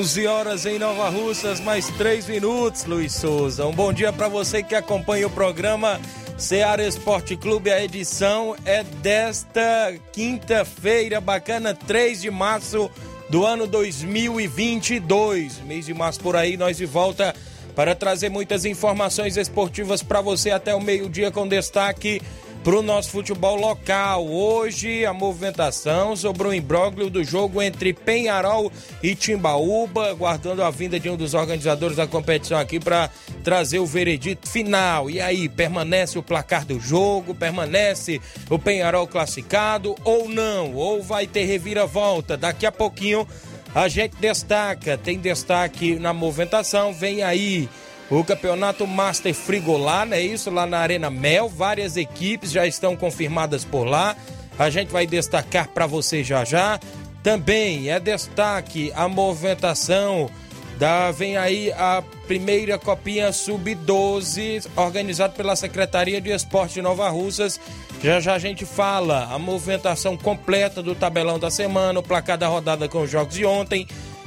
11 horas em Nova Russas, mais 3 minutos, Luiz Souza. Um bom dia para você que acompanha o programa Ceará Esporte Clube. A edição é desta quinta-feira, bacana, 3 de março do ano 2022. Mês de março por aí, nós de volta para trazer muitas informações esportivas para você até o meio-dia com destaque para o nosso futebol local. Hoje a movimentação sobre o imbróglio do jogo entre Penharol e Timbaúba, guardando a vinda de um dos organizadores da competição aqui para trazer o veredito final. E aí, permanece o placar do jogo? Permanece o Penharol classificado ou não? Ou vai ter reviravolta? Daqui a pouquinho a gente destaca, tem destaque na movimentação, vem aí o campeonato Master Frigolar, é isso? Lá na Arena Mel, várias equipes já estão confirmadas por lá. A gente vai destacar para você já já. Também é destaque a movimentação da vem aí a primeira copinha sub-12 organizada pela Secretaria de Esporte de Nova Russas. Já já a gente fala a movimentação completa do tabelão da semana, o placar da rodada com os jogos de ontem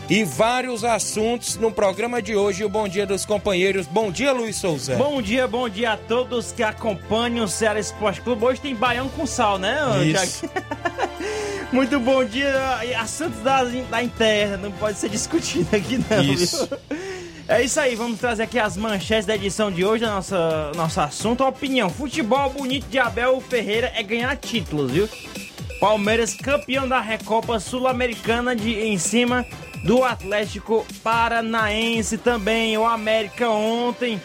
e vários assuntos no programa de hoje. O Bom Dia dos Companheiros. Bom dia, Luiz Souza. Bom dia, bom dia a todos que acompanham o Ceará Esporte Clube. Hoje tem baião com sal, né, Isso. Muito bom dia. Assuntos da, da interna, não pode ser discutido aqui, não. Isso. Viu? É isso aí, vamos trazer aqui as manchetes da edição de hoje, nossa, nosso assunto. A opinião: futebol bonito de Abel Ferreira é ganhar títulos, viu? Palmeiras campeão da Recopa Sul-Americana de em cima do Atlético Paranaense também. O América ontem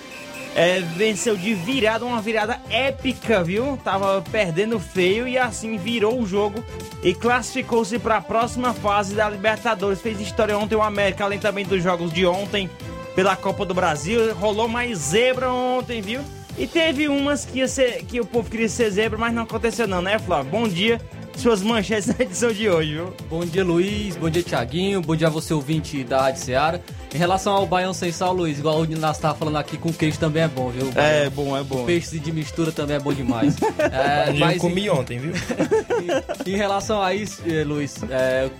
é, venceu de virada, uma virada épica, viu? Tava perdendo feio e assim virou o jogo e classificou-se para a próxima fase da Libertadores. Fez história ontem o América, além também dos jogos de ontem pela Copa do Brasil. Rolou mais zebra ontem, viu? E teve umas que, ser, que o povo queria ser zebra, mas não aconteceu não, né, Flávio? Bom dia suas manchetes na edição de hoje, viu? Bom dia, Luiz. Bom dia, Tiaguinho. Bom dia a você, ouvinte da Rádio Seara. Em relação ao baião sem sal, Luiz, igual o Ninas estava falando aqui, com queijo também é bom, viu? É bom, é bom. Peixe de mistura também é bom demais. é, mas eu comi em... ontem, viu? em, em, relação a isso, eh, Luiz, é,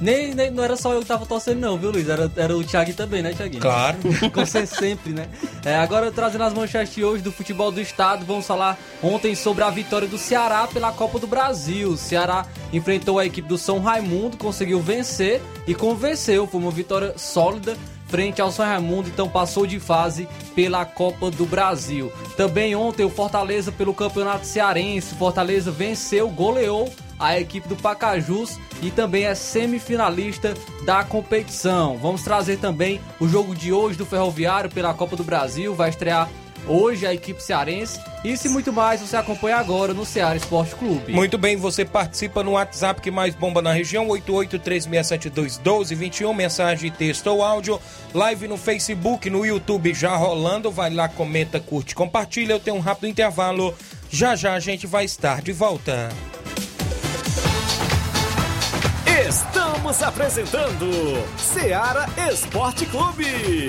nem, nem, não era só eu que tava torcendo, não, viu, Luiz? Era, era o Thiago também, né, Thiaguinho? Claro. Com você sempre, né? É, agora, trazendo as manchetes de hoje do futebol do estado, vamos falar ontem sobre a vitória do Ceará pela Copa do Brasil. O Ceará enfrentou a equipe do São Raimundo, conseguiu vencer e convenceu. Foi uma vitória sólida frente ao São Raimundo, então passou de fase pela Copa do Brasil. Também ontem o Fortaleza pelo Campeonato Cearense, Fortaleza venceu, goleou a equipe do Pacajus e também é semifinalista da competição. Vamos trazer também o jogo de hoje do Ferroviário pela Copa do Brasil, vai estrear hoje a equipe cearense. Isso e muito mais você acompanha agora no Ceará Esporte Clube. Muito bem, você participa no WhatsApp que mais bomba na região, 8836721221, mensagem, texto ou áudio, live no Facebook, no YouTube já rolando, vai lá, comenta, curte, compartilha, eu tenho um rápido intervalo, já já a gente vai estar de volta. Estamos apresentando Ceará Esporte Clube.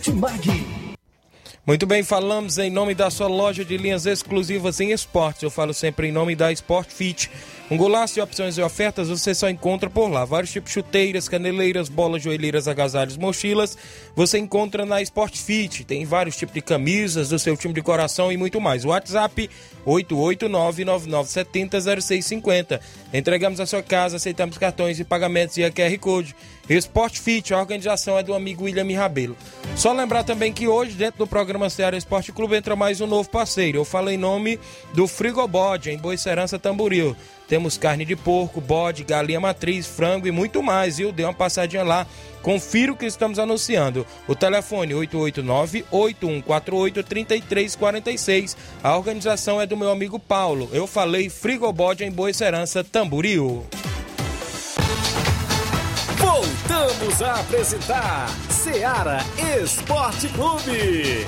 Martimag. Muito bem, falamos em nome da sua loja de linhas exclusivas em esportes. Eu falo sempre em nome da Sport Fit. Um golaço de opções e ofertas você só encontra por lá. Vários tipos de chuteiras, caneleiras, bolas, joelheiras, agasalhos, mochilas. Você encontra na Sport Fit. Tem vários tipos de camisas do seu time de coração e muito mais. WhatsApp 889-9970-0650. Entregamos a sua casa, aceitamos cartões e pagamentos e a QR Code. Sport Fit, a organização é do amigo William Rabelo. Só lembrar também que hoje, dentro do programa Ceará Esporte Clube, entra mais um novo parceiro. Eu falo em nome do Frigobode, em Boicerança Tamboril. Temos carne de porco, bode, galinha matriz, frango e muito mais, viu? Dê uma passadinha lá. Confira o que estamos anunciando. O telefone 889-8148-3346. A organização é do meu amigo Paulo. Eu falei Frigobode em Boicerança Tamboril. Voltamos a apresentar Seara Esporte Clube.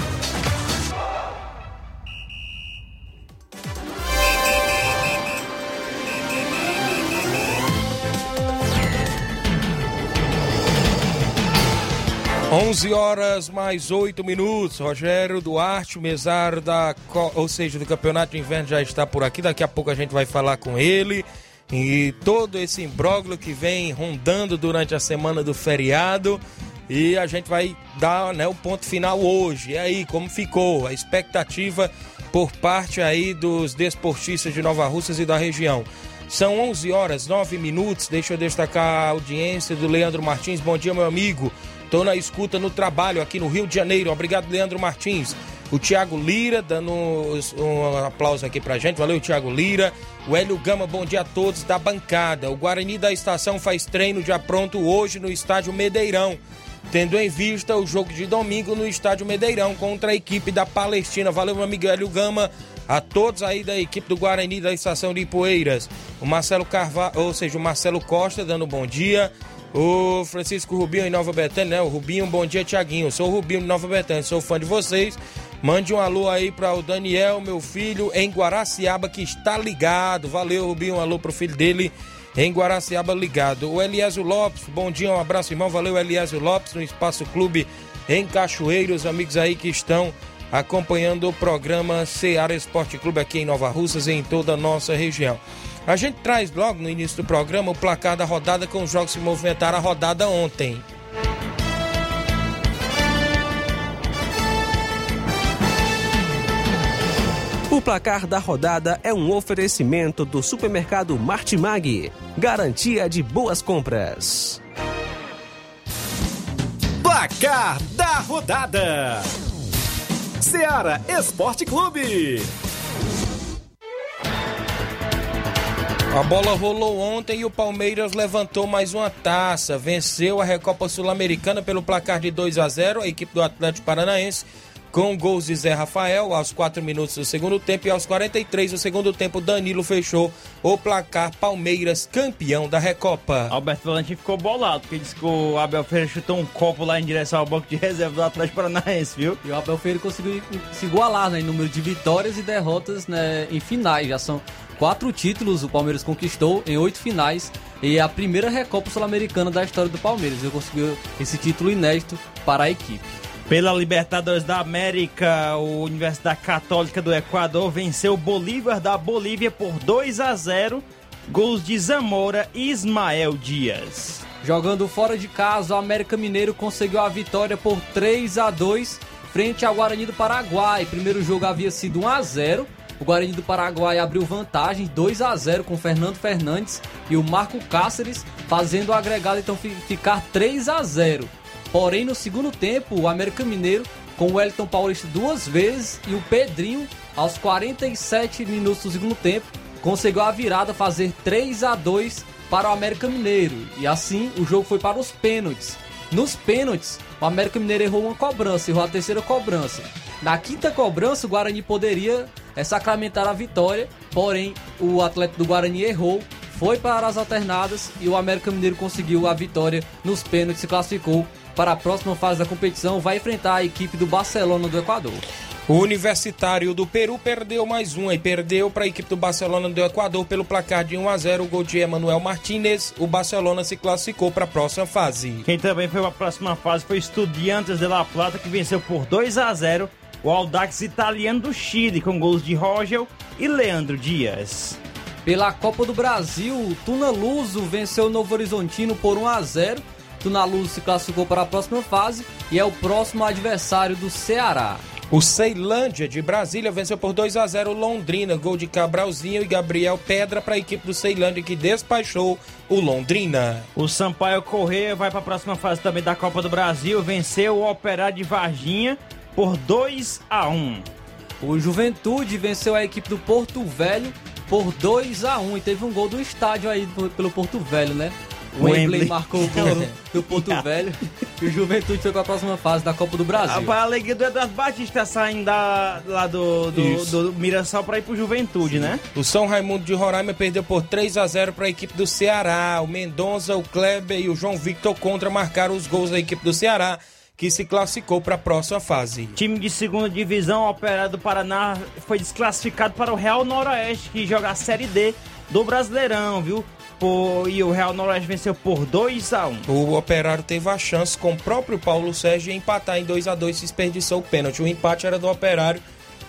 11 horas mais 8 minutos. Rogério Duarte, o mesário da, ou seja, do Campeonato de Inverno já está por aqui. Daqui a pouco a gente vai falar com ele. E todo esse imbróglio que vem rondando durante a semana do feriado. E a gente vai dar né, o ponto final hoje. E aí, como ficou a expectativa por parte aí dos desportistas de Nova Russas e da região? São 11 horas 9 minutos. Deixa eu destacar a audiência do Leandro Martins. Bom dia, meu amigo. Estou na escuta no trabalho aqui no Rio de Janeiro. Obrigado, Leandro Martins. O Thiago Lira dando um aplauso aqui pra gente. Valeu, Thiago Lira. O Hélio Gama, bom dia a todos da bancada. O Guarani da Estação faz treino já pronto hoje no estádio Medeirão. Tendo em vista o jogo de domingo no estádio Medeirão contra a equipe da Palestina. Valeu, meu amigo Hélio Gama a todos aí da equipe do Guarani da estação de Ipueiras. O Marcelo Carvalho, ou seja, o Marcelo Costa dando bom dia. O Francisco Rubinho em Nova Betânia, né? O Rubinho, bom dia, Tiaguinho. Sou o Rubinho de Nova Betânia, sou fã de vocês. Mande um alô aí para o Daniel, meu filho, em Guaraciaba, que está ligado. Valeu, Rubinho, um alô pro filho dele em Guaraciaba ligado. O Eliésio Lopes, bom dia, um abraço, irmão. Valeu, Eliésio Lopes, no Espaço Clube em Cachoeiro. Os amigos aí que estão acompanhando o programa Seara Esporte Clube aqui em Nova Russas e em toda a nossa região. A gente traz logo no início do programa o placar da rodada com os jogos que movimentaram a rodada ontem. O placar da rodada é um oferecimento do supermercado Martimag, garantia de boas compras. Placar da rodada: Seara Esporte Clube. A bola rolou ontem e o Palmeiras levantou mais uma taça. Venceu a Recopa Sul-Americana pelo placar de 2 a 0 a equipe do Atlético Paranaense com gols de Zé Rafael aos 4 minutos do segundo tempo e aos 43 do segundo tempo Danilo fechou o placar Palmeiras campeão da Recopa. Alberto Valentim ficou bolado, porque disse que o Abel Ferreira chutou um copo lá em direção ao banco de reserva do Atlético Paranaense, viu? E o Abel Ferreira conseguiu se igualar né, em número de vitórias e derrotas né, em finais. Já são quatro títulos o Palmeiras conquistou em oito finais e é a primeira Recopa Sul-Americana da história do Palmeiras. Ele conseguiu esse título inédito para a equipe. Pela Libertadores da América, o Universidade Católica do Equador venceu o Bolívar da Bolívia por 2 a 0, gols de Zamora e Ismael Dias. Jogando fora de casa, o América Mineiro conseguiu a vitória por 3 a 2 frente ao Guarani do Paraguai. Primeiro jogo havia sido 1 a 0 o Guarani do Paraguai abriu vantagem 2 a 0 com Fernando Fernandes e o Marco Cáceres fazendo o agregado então ficar 3 a 0. Porém, no segundo tempo, o América Mineiro com o Wellington Paulista duas vezes e o Pedrinho aos 47 minutos do segundo tempo conseguiu a virada fazer 3 a 2 para o América Mineiro e assim o jogo foi para os pênaltis. Nos pênaltis, o América Mineiro errou uma cobrança, errou a terceira cobrança. Na quinta cobrança, o Guarani poderia é, sacramentar a vitória, porém o atleta do Guarani errou, foi para as alternadas e o América Mineiro conseguiu a vitória nos pênaltis, se classificou para a próxima fase da competição, vai enfrentar a equipe do Barcelona do Equador. O Universitário do Peru perdeu mais uma e perdeu para a equipe do Barcelona do Equador pelo placar de 1 a 0. O gol de Emanuel Martinez. O Barcelona se classificou para a próxima fase. Quem também foi para a próxima fase foi Estudiantes de La Plata, que venceu por 2 a 0 o Audax italiano do Chile, com gols de Rogel e Leandro Dias. Pela Copa do Brasil, o Tuna Luso venceu o Novo Horizontino por 1 a 0. Tuna Luso se classificou para a próxima fase e é o próximo adversário do Ceará. O Ceilândia de Brasília venceu por 2 a 0 Londrina, gol de Cabralzinho e Gabriel Pedra para a equipe do Ceilândia que despachou o Londrina. O Sampaio Correia vai para a próxima fase também da Copa do Brasil, venceu o Operário de Varginha por 2 a 1. O Juventude venceu a equipe do Porto Velho por 2 a 1 e teve um gol do estádio aí pelo Porto Velho, né? O Wembley, marcou o gol do Porto Velho e o Juventude foi para a próxima fase da Copa do Brasil. A, a alegria do Eduardo Batista saindo da, lá do, do, do Mirassol para ir para o Juventude, Sim. né? O São Raimundo de Roraima perdeu por 3 a 0 para a equipe do Ceará. O Mendonça, o Kleber e o João Victor Contra marcaram os gols da equipe do Ceará que se classificou para a próxima fase. Time de segunda divisão, Operário do Paraná, foi desclassificado para o Real Noroeste, que joga a Série D do Brasileirão, viu? Por, e o Real Noroeste venceu por 2 a 1 O Operário teve a chance com o próprio Paulo Sérgio de empatar em 2 a 2 se desperdiçou o pênalti. O empate era do Operário,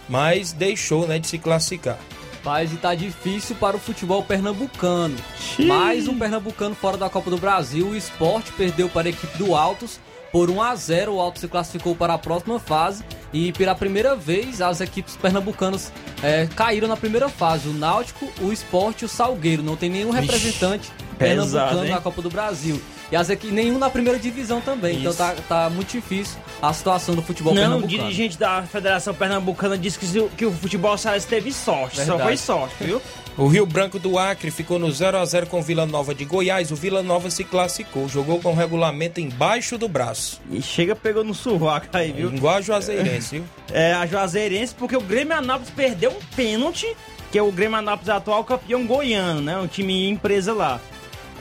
mas deixou né, de se classificar. Mas e tá difícil para o futebol pernambucano. Xiii. Mais um pernambucano fora da Copa do Brasil. O esporte perdeu para a equipe do Altos por 1 a 0. O Alto se classificou para a próxima fase e pela primeira vez as equipes pernambucanas é, caíram na primeira fase. O Náutico, o Esporte e o Salgueiro. Não tem nenhum representante Ixi, pernambucano pesado, na Copa do Brasil. E as equipes, nenhum na primeira divisão também. Então Isso. Então tá, tá muito difícil a situação do futebol Não, pernambucano. o dirigente da Federação Pernambucana disse que, que o futebol cearense teve sorte. Verdade. Só foi sorte, viu? O Rio Branco do Acre ficou no 0 a 0 com Vila Nova de Goiás. O Vila Nova se classificou, jogou com regulamento embaixo do braço. E chega pegou no surraco aí, viu? Igual a Juazeirense, viu? É, a Juazeirense, porque o Grêmio Anápolis perdeu um pênalti, que é o Grêmio Anápolis atual campeão goiano, né? Um time empresa lá.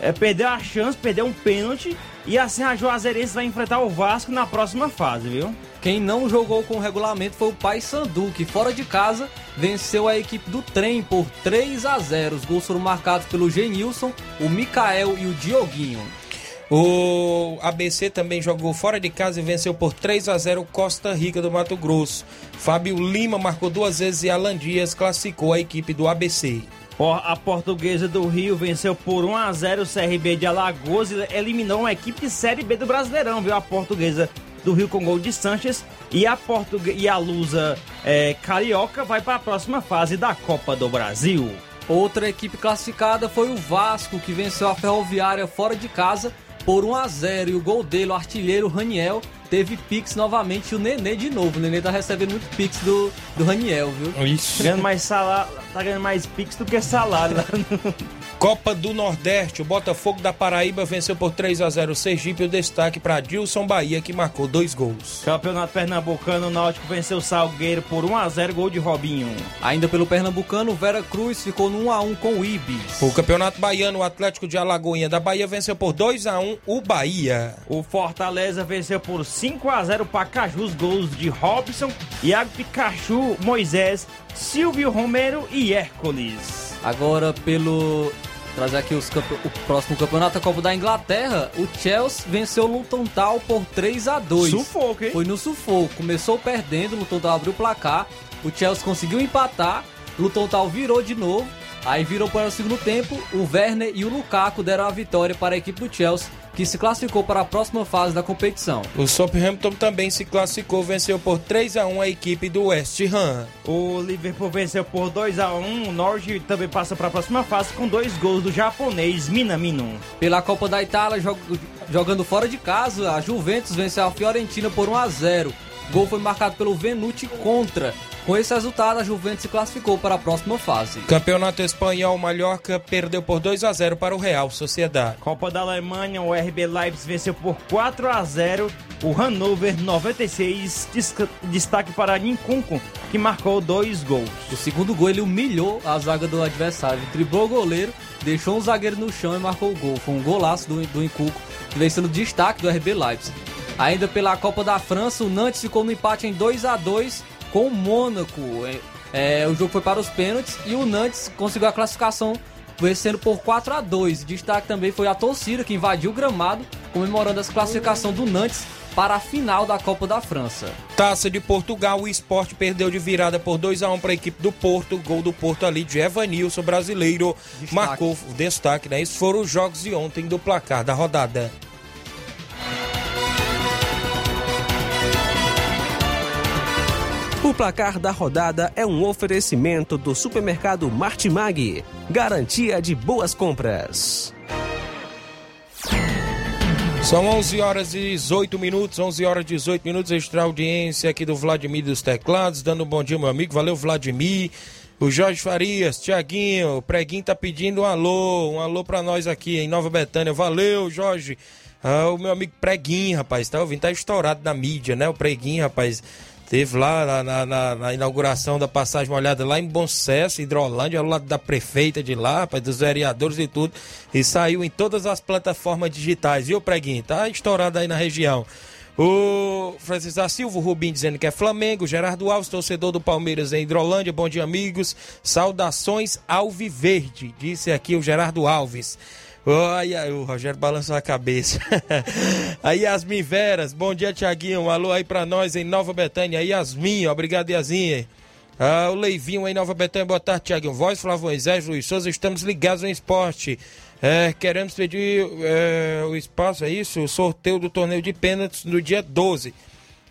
É, perdeu a chance, perdeu um pênalti. E assim a Juazeirense vai enfrentar o Vasco na próxima fase, viu? Quem não jogou com o regulamento foi o Paysandu, que fora de casa venceu a equipe do trem por 3 a 0. Os gols foram marcados pelo Genilson, o Mikael e o Dioguinho. O ABC também jogou fora de casa e venceu por 3 a 0 Costa Rica do Mato Grosso. Fábio Lima marcou duas vezes e Alan Dias classificou a equipe do ABC. A Portuguesa do Rio venceu por 1 a 0 o CRB de Alagoas e eliminou uma equipe de Série B do Brasileirão, viu? A Portuguesa do Rio com gol de Sanches e a, Portug... e a Lusa é, Carioca vai para a próxima fase da Copa do Brasil. Outra equipe classificada foi o Vasco, que venceu a Ferroviária fora de casa por 1 a 0 e o gol dele, o artilheiro Raniel, teve Pix novamente e o Nenê de novo. O Nenê tá recebendo muito Pix do, do Raniel, viu? Isso. Ganhando mais salário, tá ganhando mais Pix do que salário lá no... Copa do Nordeste, o Botafogo da Paraíba venceu por 3 a 0 o Sergipe. O destaque para Dilson Bahia, que marcou dois gols. Campeonato Pernambucano, o Náutico venceu o Salgueiro por 1 a 0 gol de Robinho. Ainda pelo Pernambucano, o Vera Cruz ficou no 1 a 1 com o Ibis. O Campeonato Baiano, o Atlético de Alagoinha da Bahia venceu por 2 a 1 o Bahia. O Fortaleza venceu por 5 a 0 o Pacajus, gols de Robson, Iago Pikachu, Moisés, Silvio Romero e Hércules. Agora pelo trazer aqui os o próximo campeonato, a Copa da Inglaterra, o Chelsea venceu o Luton Town por 3 a 2 Sufoco, hein? Foi no sufoco. Começou perdendo, o Luton Town abriu o placar, o Chelsea conseguiu empatar, Luton Town virou de novo, aí virou para o segundo tempo, o Werner e o Lukaku deram a vitória para a equipe do Chelsea que se classificou para a próxima fase da competição. O Southampton também se classificou, venceu por 3 a 1 a equipe do West Ham. O Liverpool venceu por 2 a 1, o Norwich também passa para a próxima fase com dois gols do japonês Minamino. Pela Copa da Itália, jogando fora de casa, a Juventus venceu a Fiorentina por 1 a 0. Gol foi marcado pelo Venuti contra. Com esse resultado, a Juventus se classificou para a próxima fase. Campeonato Espanhol, Mallorca perdeu por 2 a 0 para o Real Sociedade. Copa da Alemanha, o RB Leipzig venceu por 4 a 0 o Hannover 96. Destaque para Ninkunku, que marcou dois gols. O segundo gol ele humilhou a zaga do adversário, driblou o goleiro, deixou um zagueiro no chão e marcou o gol. Foi um golaço do, do Incuco, que vem sendo destaque do RB Leipzig. Ainda pela Copa da França, o Nantes ficou no empate em 2 a 2 com o Mônaco. É, é, o jogo foi para os pênaltis e o Nantes conseguiu a classificação vencendo por 4 a 2 Destaque também foi a torcida que invadiu o gramado, comemorando a classificação do Nantes para a final da Copa da França. Taça de Portugal, o esporte perdeu de virada por 2 a 1 para a equipe do Porto. Gol do Porto ali de Evanilson, brasileiro, destaque. marcou o destaque. Né? Esses foram os jogos de ontem do placar da rodada. O placar da rodada é um oferecimento do supermercado Martimag. Garantia de boas compras. São 11 horas e 18 minutos, 11 horas e 18 minutos, extra audiência aqui do Vladimir dos Teclados, dando um bom dia, meu amigo. Valeu, Vladimir. O Jorge Farias, Tiaguinho, o Preguinho tá pedindo um alô, um alô pra nós aqui em Nova Betânia. Valeu, Jorge. Ah, o meu amigo Preguinho, rapaz, tá ouvindo? Tá estourado na mídia, né? O Preguinho, rapaz Teve lá na, na, na, inauguração da passagem molhada lá em Bom Sucesso, Hidrolândia, ao lado da prefeita de lá, dos vereadores e tudo. E saiu em todas as plataformas digitais, viu, Preguinho? Tá estourado aí na região. O Francisco da Silva, o Rubim dizendo que é Flamengo, Gerardo Alves, torcedor do Palmeiras em Hidrolândia, bom dia amigos, saudações Alviverde, disse aqui o Gerardo Alves. Olha, o Rogério balançou a cabeça. aí Yasmin Veras, bom dia, Tiaguinho. Um alô aí pra nós em Nova Betânia. Yasmin, obrigado, Yasmin. Ah, o Leivinho em Nova Betânia, boa tarde, Tiaguinho. Voz, Flávio Moisés, Luiz Souza, estamos ligados no esporte. É, queremos pedir é, o espaço, é isso? O sorteio do torneio de pênaltis no dia 12.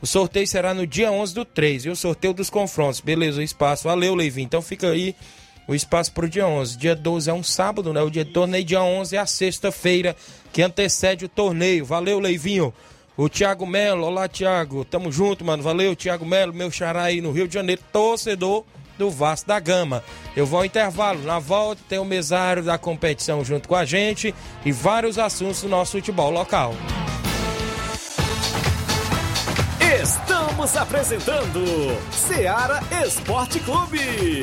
O sorteio será no dia 11 do 3 e o sorteio dos confrontos. Beleza, o espaço. Valeu, Leivinho. Então fica aí o espaço para o dia 11. Dia 12 é um sábado, né? O dia torneio, dia 11 é a sexta-feira que antecede o torneio. Valeu, Leivinho. O Thiago Melo, olá, Thiago. Tamo junto, mano. Valeu, Thiago Melo, meu xará aí no Rio de Janeiro, torcedor do Vasco da Gama. Eu vou ao intervalo. Na volta tem o mesário da competição junto com a gente e vários assuntos do nosso futebol local. Estamos apresentando Seara Esporte Clube.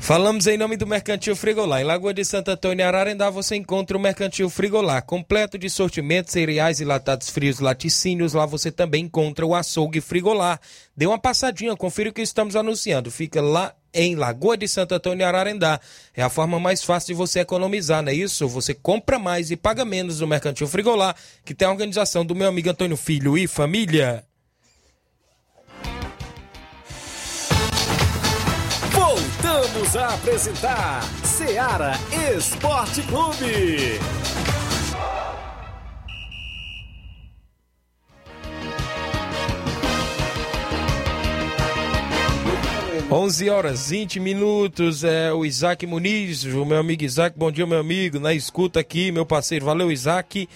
Falamos em nome do Mercantil Frigolá. Em Lagoa de Santo Antônio, Ararendá, você encontra o Mercantil Frigolá, completo de sortimentos, cereais e latados frios, laticínios. Lá você também encontra o açougue Frigolá. Dê uma passadinha, confira o que estamos anunciando. Fica lá em Lagoa de Santo Antônio, Ararendá. É a forma mais fácil de você economizar, não é isso? Você compra mais e paga menos no Mercantil Frigolá, que tem a organização do meu amigo Antônio Filho e família. Voltamos a apresentar Seara Esporte Clube. 11 horas 20 minutos. É o Isaac Muniz, o meu amigo Isaac. Bom dia, meu amigo. Na escuta aqui, meu parceiro. Valeu, Isaac.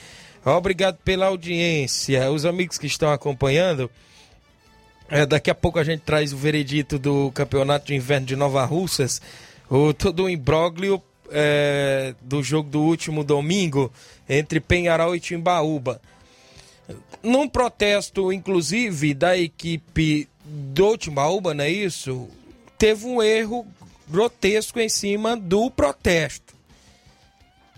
Obrigado pela audiência. Os amigos que estão acompanhando. É, daqui a pouco a gente traz o veredito do Campeonato de Inverno de Nova Russas, o, todo o imbróglio é, do jogo do último domingo entre Penharol e Timbaúba. Num protesto, inclusive, da equipe do Timbaúba, não é isso? Teve um erro grotesco em cima do protesto.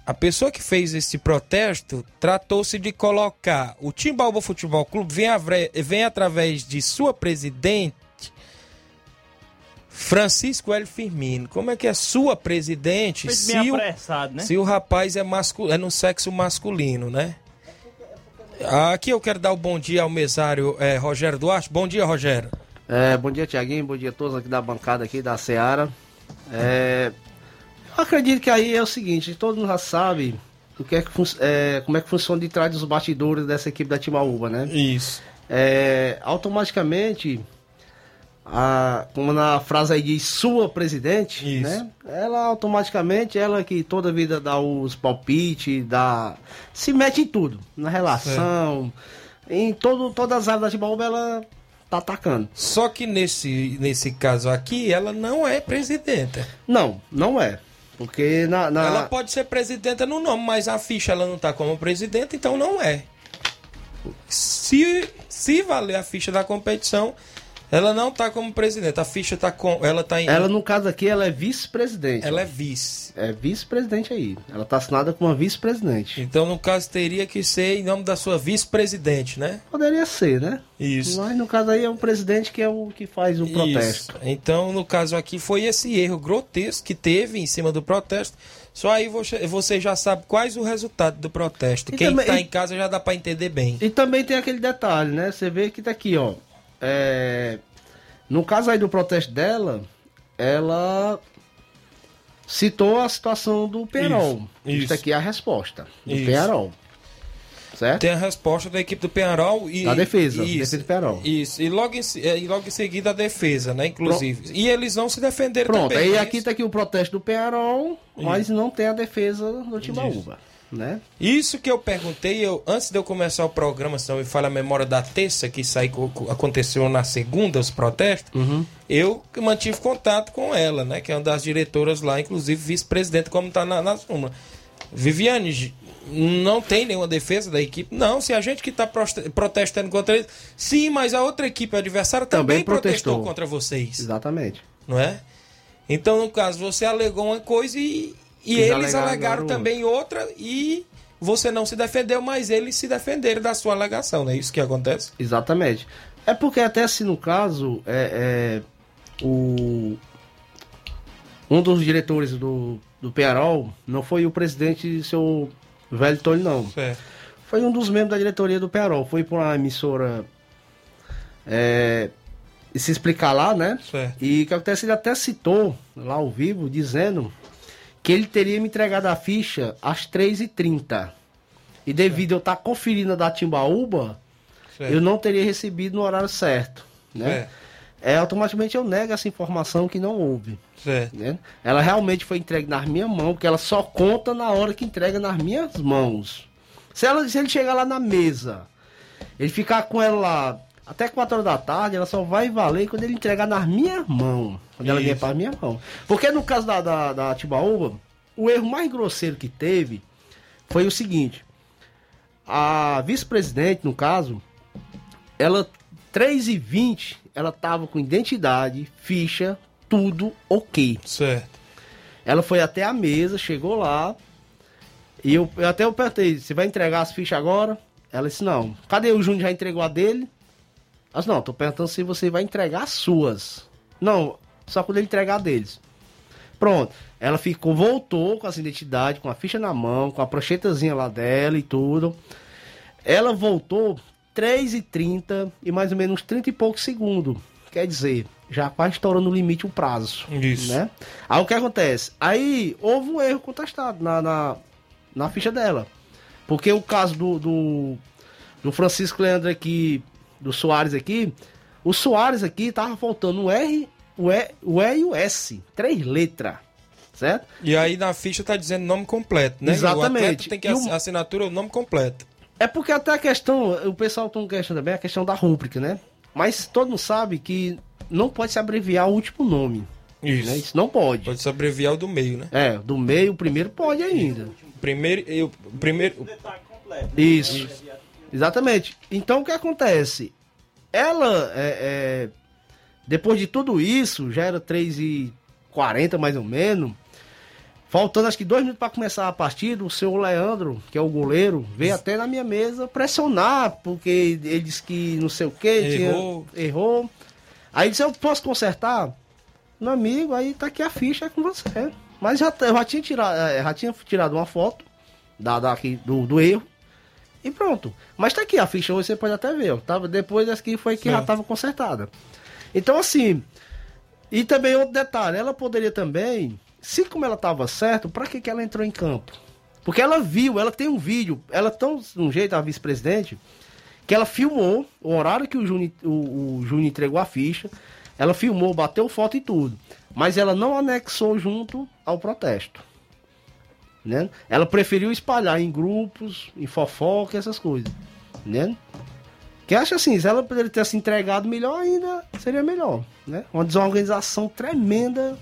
A pessoa que fez esse protesto tratou-se de colocar o Timbaúba Futebol Clube vem, vem através de sua presidente Francisco L. Firmino, como é que é sua presidente se o, né? se o rapaz é, mascu é no sexo masculino, né? Aqui eu quero dar o bom dia ao mesário eh, Rogério Duarte. Bom dia, Rogério. É, bom dia, Tiaguinho. Bom dia a todos aqui da bancada aqui da Seara. É, acredito que aí é o seguinte, todo mundo já sabe o que é que é, como é que funciona de trás dos bastidores dessa equipe da Timbaúba, né? Isso. É, automaticamente, a, como na frase aí diz sua presidente, Isso. né? Ela automaticamente, ela que toda vida dá os palpites, dá, se mete em tudo, na relação, em todo, todas as áreas da Timbaúba ela tá atacando. Só que nesse, nesse caso aqui, ela não é presidenta. Não, não é. Porque na. na- Ela pode ser presidenta no nome, mas a ficha ela não tá como presidenta, então não é. Se, se valer a ficha da competição, ela não tá como presidente. A ficha tá com. Ela tá em. Ela, no caso aqui, ela é vice-presidente. ela é vice. É vice-presidente aí. Ela tá assinada como uma vice-presidente. Então, no caso, teria que ser em nome da sua vice-presidente, né? Poderia ser, né? Isso. Mas no caso aí é o presidente que é o que faz o protesto. Isso. Então, no caso aqui, foi esse erro grotesco que teve em cima do protesto. Só aí você, já sabe quais o resultado do protesto. E Quem também- tá e- em casa já dá pra entender bem. E também tem aquele detalhe, né? Você vê que tá aqui, ó. É, No caso aí do protesto dela, ela citou a situação do Penarol. Isso, Isso isso. aqui é a resposta do Isso. Penarol. Certo? Tem a resposta da equipe do Penharol e. Da defesa, Isso, defesa do Penharol. Isso. E logo, em, eh, e logo em seguida a defesa, né? Inclusive. E eles não se defenderam Pronto, também. aí né? aqui tá aqui o protesto do Penarol, mas não tem a defesa do Timbaúba, né? Isso que eu perguntei, eu, antes de eu começar o programa, se não me falha a memória da terça, que co- aconteceu na segunda, os protestos, Uhum. eu mantive contato com ela, né? Que é uma das diretoras lá, inclusive vice-presidente, como tá na, na súmula. Viviane, não tem nenhuma defesa da equipe? Não, se a gente que está protestando contra eles. Sim, mas a outra equipe adversária também, Também protestou. protestou. contra vocês, Exatamente. não é? Então, no caso, você alegou uma coisa e, e Eles eles alegaram alegaram outra. também outra e você não se defendeu, mas eles se defenderam da sua alegação, não é isso que acontece? Exatamente. É porque até se no caso é, é, o um dos diretores do, do Penarol não foi o presidente seu velho Tony, não. Certo. Foi um dos membros da diretoria do Penarol. Foi para uma emissora é, e se explicar lá, né? Certo. E o que acontece, ele até citou lá ao vivo, dizendo que ele teria me entregado a ficha às 3h30. E devido eu estar conferindo a da Timbaúba, Certo. eu não teria recebido no horário certo. Né? É, automaticamente eu nego essa informação que não houve. Certo. né? Ela realmente foi entregue nas minhas mãos, porque ela só conta na hora que entrega nas minhas mãos. Se, ela, se ele chegar lá na mesa, ele ficar com ela lá até 4 horas da tarde, ela só vai valer quando ele entregar nas minhas mãos. Quando ela Isso. vier para minha mão. Porque no caso da, da, da Tibaúba, o erro mais grosseiro que teve foi o seguinte. A vice-presidente, no caso, ela 3 e 20 ela tava com identidade, ficha, tudo ok. Certo. Ela foi até a mesa, chegou lá. E eu, eu até eu perguntei, você vai entregar as fichas agora? Ela disse, não. Cadê o Júnior já entregou a dele? Disse, não, tô perguntando se você vai entregar as suas. Não, só quando ele entregar deles. Pronto. Ela ficou, voltou com as identidades, com a ficha na mão, com a pranchetazinha lá dela e tudo. Ela voltou 3h30 e mais ou menos uns 30 e poucos segundos. Quer dizer, já quase estourando o limite o prazo. Isso. Né? Aí o que acontece? Aí houve um erro contestado na, na, na ficha dela. Porque o caso do, do, do Francisco Leandro aqui, do Soares aqui, o Soares aqui tava faltando o R, o E, o e e o S. Três letras. Certo? E aí na ficha tá dizendo nome completo, né? Exatamente. O atleta tem que E o- ass- assinatura o nome completo. É porque até a questão, o pessoal tem questão também, a questão da rúbrica, né? Mas todo mundo sabe que não pode se abreviar o último nome. Isso. Né? Isso não pode. Pode se abreviar o do meio, né? É, do meio, o primeiro pode ainda. Primeiro, eu, primeiro, Isso. Exatamente. Então o que acontece? Ela, é, é, depois de tudo isso, já era 3h40 mais ou menos. Faltando acho que dois minutos para começar a partida, o seu Leandro, que é o goleiro, veio até na minha mesa pressionar, porque ele disse que não sei o que, Errou. errou. Aí disse, eu posso consertar? Meu amigo, aí tá aqui a ficha é com você. Mas já, eu já tinha tirado, eh, já tinha tirado uma foto da, daqui, do, do erro. E pronto. Mas tá aqui a ficha, você pode até ver. ó. Tava, depois essa aqui foi que já Certo. estava consertada. Então, assim. E também outro detalhe, ela poderia também, se como ela estava certo, para que, que ela entrou em campo? Porque ela viu, ela tem um vídeo, ela tão de um jeito, a vice-presidente, que ela filmou o horário que o Júnior, o, o Júnior entregou a ficha, ela filmou, bateu foto e tudo. Mas ela não anexou junto ao protesto. Né? Ela preferiu espalhar em grupos, em fofoca, essas coisas. Né? Que acha assim, se ela poderia ter se entregado melhor ainda, seria melhor. Né? Uma desorganização tremenda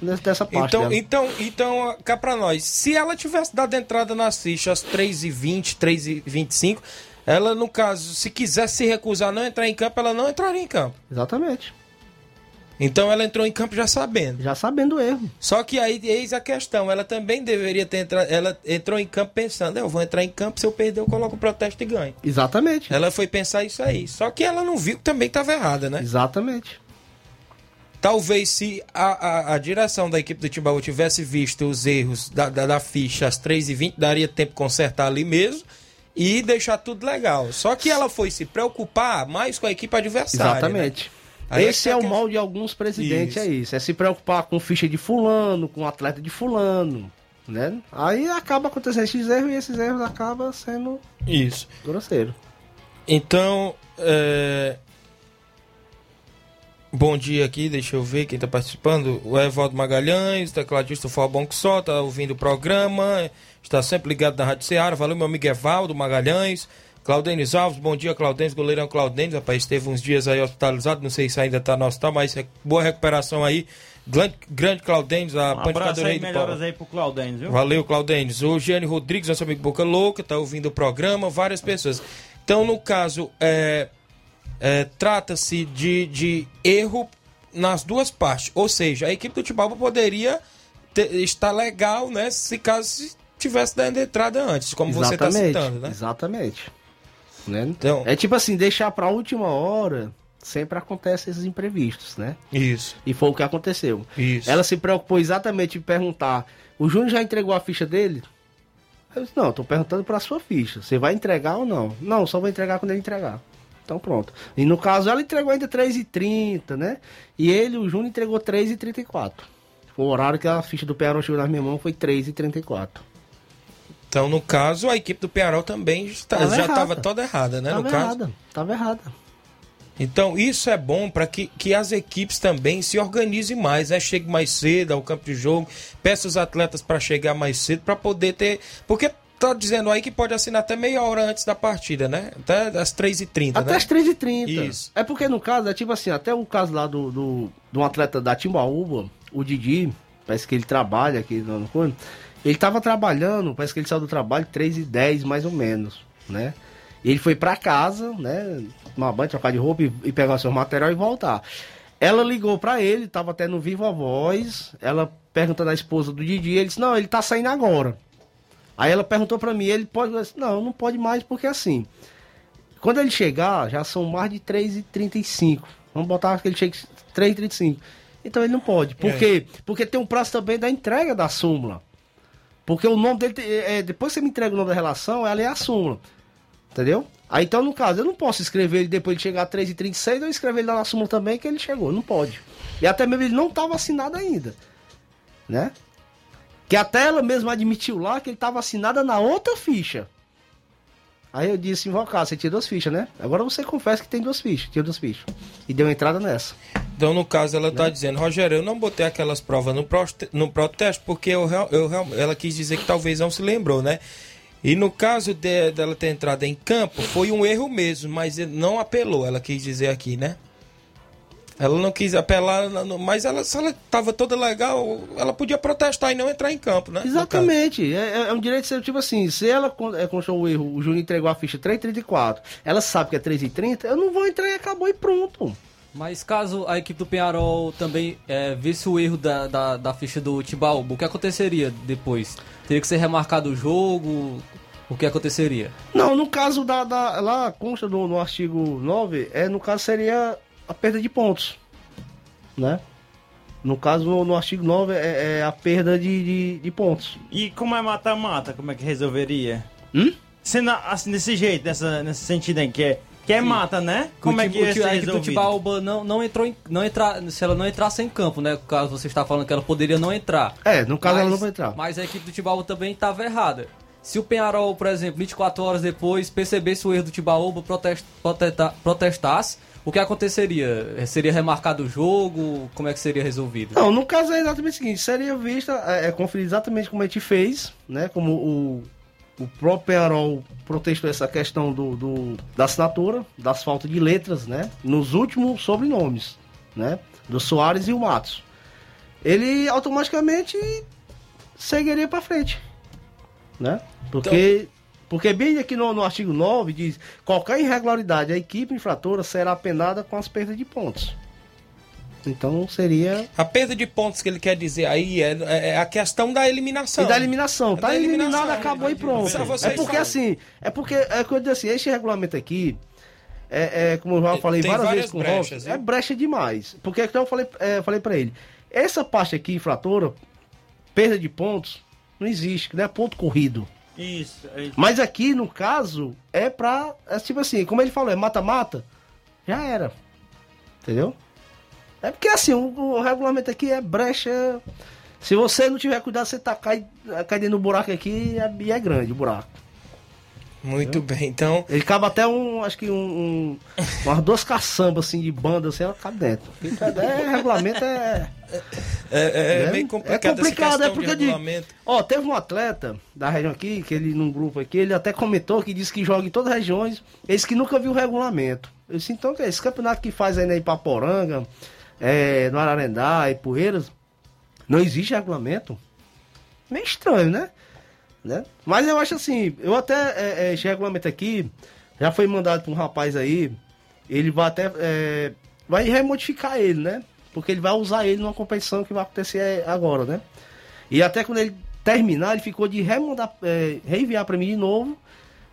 dessa parte. Então, dela. então, então, cá pra nós, se ela tivesse dado entrada nas fichas às 3h20, 3h25, ela, no caso, se quisesse se recusar a não entrar em campo, ela não entraria em campo. Exatamente. Então ela entrou em campo já sabendo. Já sabendo o erro. Só que aí, eis a questão, ela também deveria ter entrado, ela entrou em campo pensando, eu vou entrar em campo, se eu perder eu coloco o protesto e ganho. Exatamente. Ela foi pensar isso aí. Só que ela não viu que também estava errada, né? Exatamente. Talvez se a, a, a direção da equipe do Timbaúba tivesse visto os erros da, da, da ficha às 3h20, daria tempo de consertar ali mesmo e deixar tudo legal. Só que ela foi se preocupar mais com a equipe adversária. Exatamente. né? Aí Esse é tá o que- mal de alguns presidentes, Isso. é isso. É se preocupar com ficha de fulano, com atleta de fulano, né? Aí acaba acontecendo esses erros e esses erros acabam sendo Isso. grosseiro. Então, é... bom dia aqui, deixa eu ver quem está participando. O Evaldo Magalhães, tecladista Bom que Só, tá ouvindo o programa, está sempre ligado na Rádio Ceará. Valeu, meu amigo Evaldo Magalhães. Claudenis Alves, bom dia, Claudenis, goleirão Claudenis, rapaz, esteve uns dias aí hospitalizado, não sei se ainda tá no hospital, mas é boa recuperação aí. Grande, grande Claudenis, a Um panificadora aí, do melhoras aí pro Claudênis, viu? Valeu, Claudênis. O Giane Rodrigues, nosso amigo Boca Louca, tá ouvindo o programa, várias pessoas. Então, no caso, é, é, trata-se de, de erro nas duas partes. Ou seja, a equipe do Timbalba poderia ter- estar legal, né? Se caso tivesse dando entrada antes, como você está Exatamente. citando, né? Exatamente. Né? Então- É tipo assim, deixar pra última hora, sempre acontecem esses imprevistos, né? Isso. E foi o que aconteceu. Isso. Ela se preocupou exatamente em perguntar: o Júnior já entregou a ficha dele? Eu disse: não, tô perguntando pra sua ficha. Você vai entregar ou não? Não, só vou entregar quando ele entregar. Então pronto. E no caso, ela entregou ainda 3h30, né? E ele, o Júnior, entregou 3h34. Foi o horário que a ficha do Pearol chegou nas minhas mãos, foi 3h34. Então, no caso, a equipe do Pearol também está- Tava já estava toda errada, né? Tava no caso. errada, tava errada. Então, isso é bom para que, que as equipes também se organizem mais, né? Chegue mais cedo ao campo de jogo, peça os atletas para chegar mais cedo, para poder ter. Porque tá dizendo aí que pode assinar até meia hora antes da partida, né? Até às 3h30, Até né? as 3h30. Isso. É porque no caso, é tipo assim, até o caso lá do, do, um atleta da Timbaúba, o Didi, parece que ele trabalha aqui no no- Ele tava trabalhando, parece que ele saiu do trabalho 3h10 mais ou menos, né? E ele foi pra casa, né? Tomar banho, trocar de roupa e, e pegar o seu material e voltar. Ela ligou pra ele, tava até no Viva Voz, ela perguntando à esposa do Didi, ele disse, não, ele tá saindo agora. Aí ela perguntou pra mim, ele pode? Eu disse, Não, não pode mais porque assim, quando ele chegar, já são mais de 3h35. Vamos botar que ele chegue 3h35. Então ele não pode. Por É. quê? Porque tem um prazo também da entrega da súmula. Porque o nome dele, tem- é, depois que você me entrega o nome da relação, ela é a súmula. Entendeu? Aí então, no caso, eu não posso escrever ele depois de chegar a 3h36, eu escrever ele lá na súmula também que ele chegou. Não pode. E até mesmo ele não estava assinado ainda. Né? Que até ela mesma admitiu lá que ele estava assinada na outra ficha. Aí eu disse, invocado, você tinha duas fichas, né? Agora você confessa que tem duas fichas, tinha duas fichas. E deu entrada nessa. Então, no caso, ela Né? tá dizendo, Rogério, eu não botei aquelas provas no, no protesto porque eu, eu, ela quis dizer que talvez não se lembrou, né? E no caso de- dela ter entrado em campo, foi um erro mesmo, mas não apelou, ela quis dizer aqui, né? Ela não quis apelar, mas ela, se ela tava toda legal, ela podia protestar e não entrar em campo, né? Exatamente. É, é- é um direito seu, tipo assim, se ela é, constou o erro, o Júnior entregou a ficha 3h34, ela sabe que é 3h30, eu não vou entrar e acabou e pronto. Mas caso a equipe do Penharol também é, visse o erro da, da, da ficha do Timbaúba, o que aconteceria depois? Teria que ser remarcado o jogo? O que aconteceria? Não, no caso da. da lá consta no, no artigo 9, é, no caso seria a perda de pontos. Né? No caso, no, no artigo 9 é, é a perda de, de, de pontos. E como é mata-mata, como é que resolveria? Hum? Sendo assim, desse jeito, nessa, nesse sentido aí, que é, que é mata, né? Como o é que o ia time- ser a equipe do resolvido? Tibaúba não, não entrou em, não entrar, se ela não entrasse em campo, né? Caso você está falando que ela poderia não entrar. É, no caso mas, ela não vai entrar. Mas a equipe do Tibaúba também estava errada. Se o Penharol, por exemplo, 24 horas depois percebesse o erro do Tibaúba, protest, protesta- protestasse, o que aconteceria? Seria remarcado o jogo? Como é que seria resolvido? Não, no caso é exatamente o seguinte, seria vista, é, é conferir exatamente como a gente fez, né? Como o, o próprio Penharol protestou essa questão do, do- da assinatura, das faltas de letras, né? Nos últimos sobrenomes, né? Do Soares e o Matos. Ele automaticamente seguiria para frente, né? Porque, porque bem aqui no, no artigo 9 diz, qualquer irregularidade, a equipe infratora será penada com as perdas de pontos. Então seria A perda de pontos que ele quer dizer aí é, é a questão da eliminação. E da eliminação. Tá Da eliminação, eliminado, acabou e pronto. É porque falam. assim, é porque, é que eu disse assim, este regulamento aqui, é, é, como eu já falei Tem várias, várias vezes com o brechas, Robson, viu? é brecha demais. Porque então eu falei, é, eu falei pra ele, essa parte aqui, infratora, perda de pontos, não existe, não é ponto corrido. Isso. é- Mas aqui, no caso, é pra, é tipo assim, como ele falou, é mata-mata, já era. Entendeu? É porque assim, o, o regulamento aqui é brecha. Se você não tiver cuidado, você tá cai, cai do buraco aqui e é, é grande o buraco. Muito bem, então. Ele cabe até um, acho que um, um umas duas caçambas assim de banda, assim, ela cabe dentro. É, regulamento é. É, é né? meio complicado, É complicado, é porque de regulamento. Ó, teve um atleta da região aqui, que ele num grupo aqui, ele até comentou que disse que joga em todas as regiões, eles que nunca viu o regulamento. Eu disse, então, que é esse campeonato que faz aí na Ipaporanga, é, no Ararendá e Poeiras, não existe regulamento? Meio estranho, né? né? Mas eu acho assim, eu até, é, é, esse regulamento aqui, já foi mandado para um rapaz aí, ele vai até, é, vai remodificar ele, né? Porque ele vai usar ele numa competição que vai acontecer agora, né? E até quando ele terminar, ele ficou de remandar, é, reenviar para mim de novo,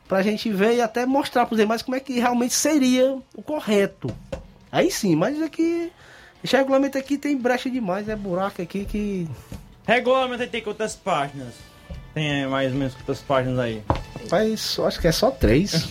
pra gente ver e até mostrar pros demais como é que realmente seria o correto. Aí sim, mas aqui, esse regulamento aqui tem brecha demais, é buraco aqui que... Regulamento aí tem quantas páginas? Tem mais ou menos quantas páginas aí? Mas acho que é só três.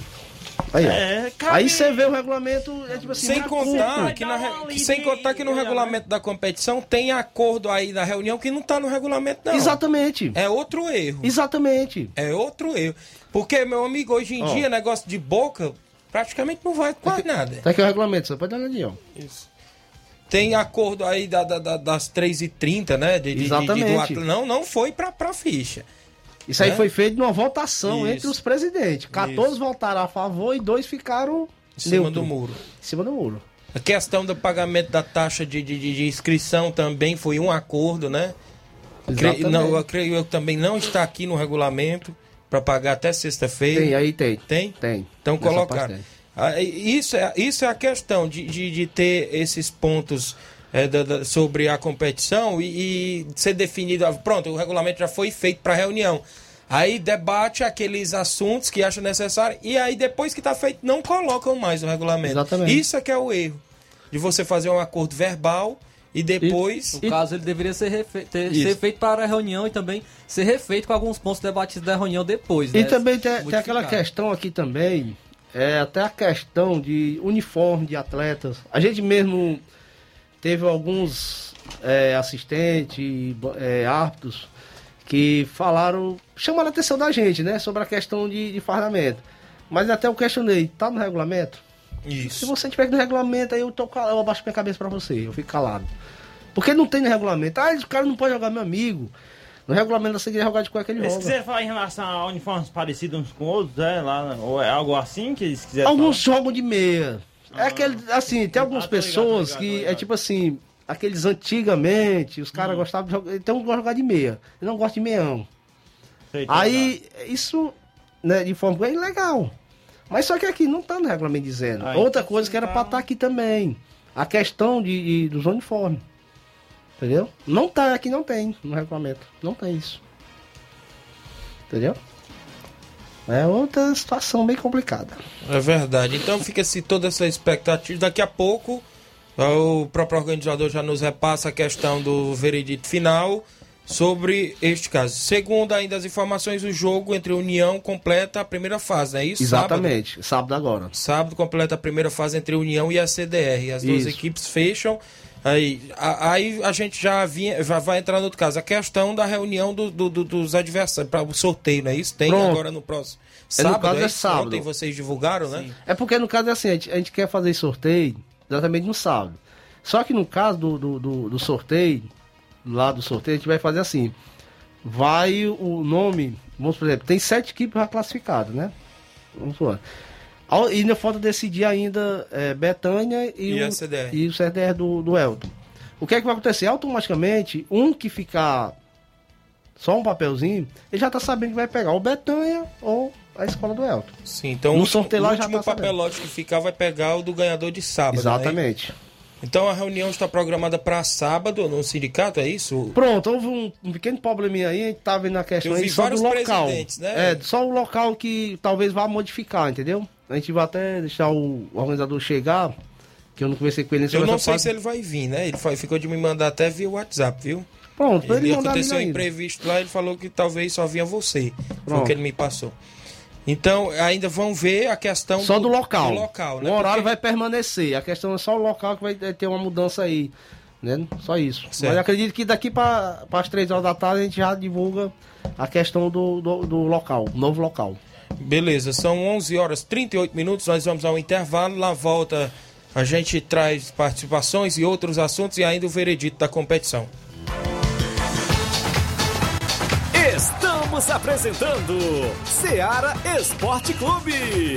Aí, ó. É, Aí você vê o regulamento, é tipo assim... Sem contar, que na, que- sem contar que no regulamento da competição tem acordo aí da reunião que não tá no regulamento, não. Exatamente. É outro erro. Exatamente. É outro erro. Porque, meu amigo, hoje em Ó. dia, negócio de boca, praticamente não vai quase nada. Tá aqui o regulamento, você pode dar uma olhadinha, ó. Isso. Tem acordo aí da, da- da- das 3h30, né? De, de- de- de- Exatamente. não, não foi pra, pra ficha. Isso aí Né? foi feito numa votação Isso. entre os presidentes. 14 votaram a favor e dois ficaram Em cima neutro. do muro. Em cima do muro. A questão do pagamento da taxa de, de, de- inscrição também foi um acordo, né? Cre- Exatamente. não, eu creio eu que também não está aqui no regulamento para pagar até sexta-feira. Tem, aí tem. Tem? Tem. Então Nessa Ah, e- Isso é, isso é a questão de, de, de ter esses pontos é, da- da- sobre a competição e, e ser definido. Pronto, o regulamento já foi feito para reunião. Aí debate aqueles assuntos que acha necessário e aí depois que está feito não colocam mais o regulamento. Exatamente. Isso é que é o erro. De você fazer um acordo verbal e depois. No caso, ele deveria ser, refe- ter- ser feito para a reunião e também ser refeito com alguns pontos debatidos da reunião depois. E né? também tem, tem aquela questão aqui também, é até a questão de uniforme de atletas. A gente mesmo teve alguns é, assistentes, é, árbitros, que falaram, chamaram a atenção da gente, né, sobre a questão de, de fardamento. Mas até eu questionei, tá no regulamento? Se Isso. você tiver no regulamento, aí eu, tô, eu abaixo minha cabeça pra você, eu fico calado. Porque não tem no regulamento. Ah, o cara não pode jogar meu amigo. No regulamento você queria jogar de cueca, ele Se joga. quiser falar em relação a uniformes parecidos uns com outros, é, lá, ou é algo assim que eles quiserem Alguns jogam de meia. É aquele, assim, tem algumas Ah, tô ligado, pessoas tô ligado, que tô é ligado. tipo assim, aqueles antigamente, os Hum. caras gostavam de jogar, então gosta de jogar de meia. Eu não gosto de meião. Aí, isso, né, de forma é ilegal. Mas só que aqui não tá no regulamento dizendo. Ah, Outra então coisa que era tá- pra estar aqui também. A questão de, de- dos uniformes. Entendeu? Não tá, aqui não tem no regulamento. Não tem isso. Entendeu? É outra situação bem complicada. É verdade. Então fica-se toda essa expectativa. Daqui a pouco O próprio organizador já nos repassa a questão do veredito final sobre este caso. Segundo ainda as informações, o jogo entre União completa a primeira fase, é isso? Exatamente, sábado, sábado agora. Sábado completa a primeira fase entre União e a CDR. As duas Isso. equipes fecham. Aí a, aí a gente já, vinha, já vai entrar no outro caso. A questão da reunião do- do- do- dos adversários para o sorteio, não é isso? Tem Pronto. agora no próximo. É, no Sábado, caso é isso? sábado. Ontem vocês divulgaram, né? É porque no caso é assim, a gente, a gente quer fazer sorteio exatamente no sábado. Só que no caso do, do, do- do sorteio, lá do sorteio, a gente vai fazer assim. Vai o nome, vamos por exemplo, tem sete equipes já classificadas, né? Vamos supor. E ainda falta decidir ainda é, Betânia e, E o, CDR. e o CDR do, do Elton. O que é que vai acontecer? Automaticamente, um que ficar só um papelzinho, ele já tá sabendo que vai pegar o Betânia ou a escola do Elton. Sim, então No o, sorteio último tá papelote que ficar vai pegar o do ganhador de sábado. né? Exatamente. Então a reunião está programada para sábado no sindicato, é isso? Pronto, houve um, um pequeno probleminha aí, a gente tá vendo a questão Eu vi aí só do vários local. né? É, só o local que talvez vá modificar, entendeu? A gente vai até deixar o organizador chegar, que eu não conversei com ele Eu não sei parte. se ele vai vir, né? Ele foi- ficou de me mandar até via WhatsApp, viu? Pronto, ele Ele aconteceu um imprevisto lá, ele falou que talvez só vinha você. Foi o Pronto. que ele me passou. Então, ainda vão ver a questão Só do local. do local, né? O horário Porque- vai permanecer. A questão é só o local que vai ter uma mudança aí. Né? Só isso. Certo. Mas acredito que daqui para as três horas da tarde a gente já divulga a questão do, do, do local, novo local. Beleza, são 11 horas e 38 minutos, nós vamos ao intervalo, na volta a gente traz participações e outros assuntos e ainda o veredito da competição. Estamos apresentando Seara Esporte Clube.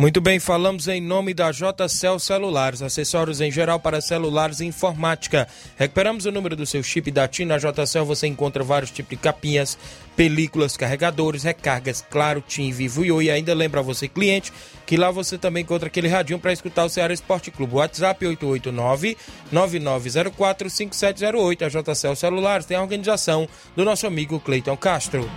Muito bem, falamos em nome da JCL Celulares, acessórios em geral para celulares e informática. Recuperamos o número do seu chip da TIM. Na JCL você encontra vários tipos de capinhas, películas, carregadores, recargas, claro, TIM, Vivo e Oi. Ainda lembra você, cliente, que lá você também encontra aquele radinho para escutar o Ceará Esporte Clube. WhatsApp 889-9904-5708. A JCL Celulares tem a organização do nosso amigo Cleiton Castro.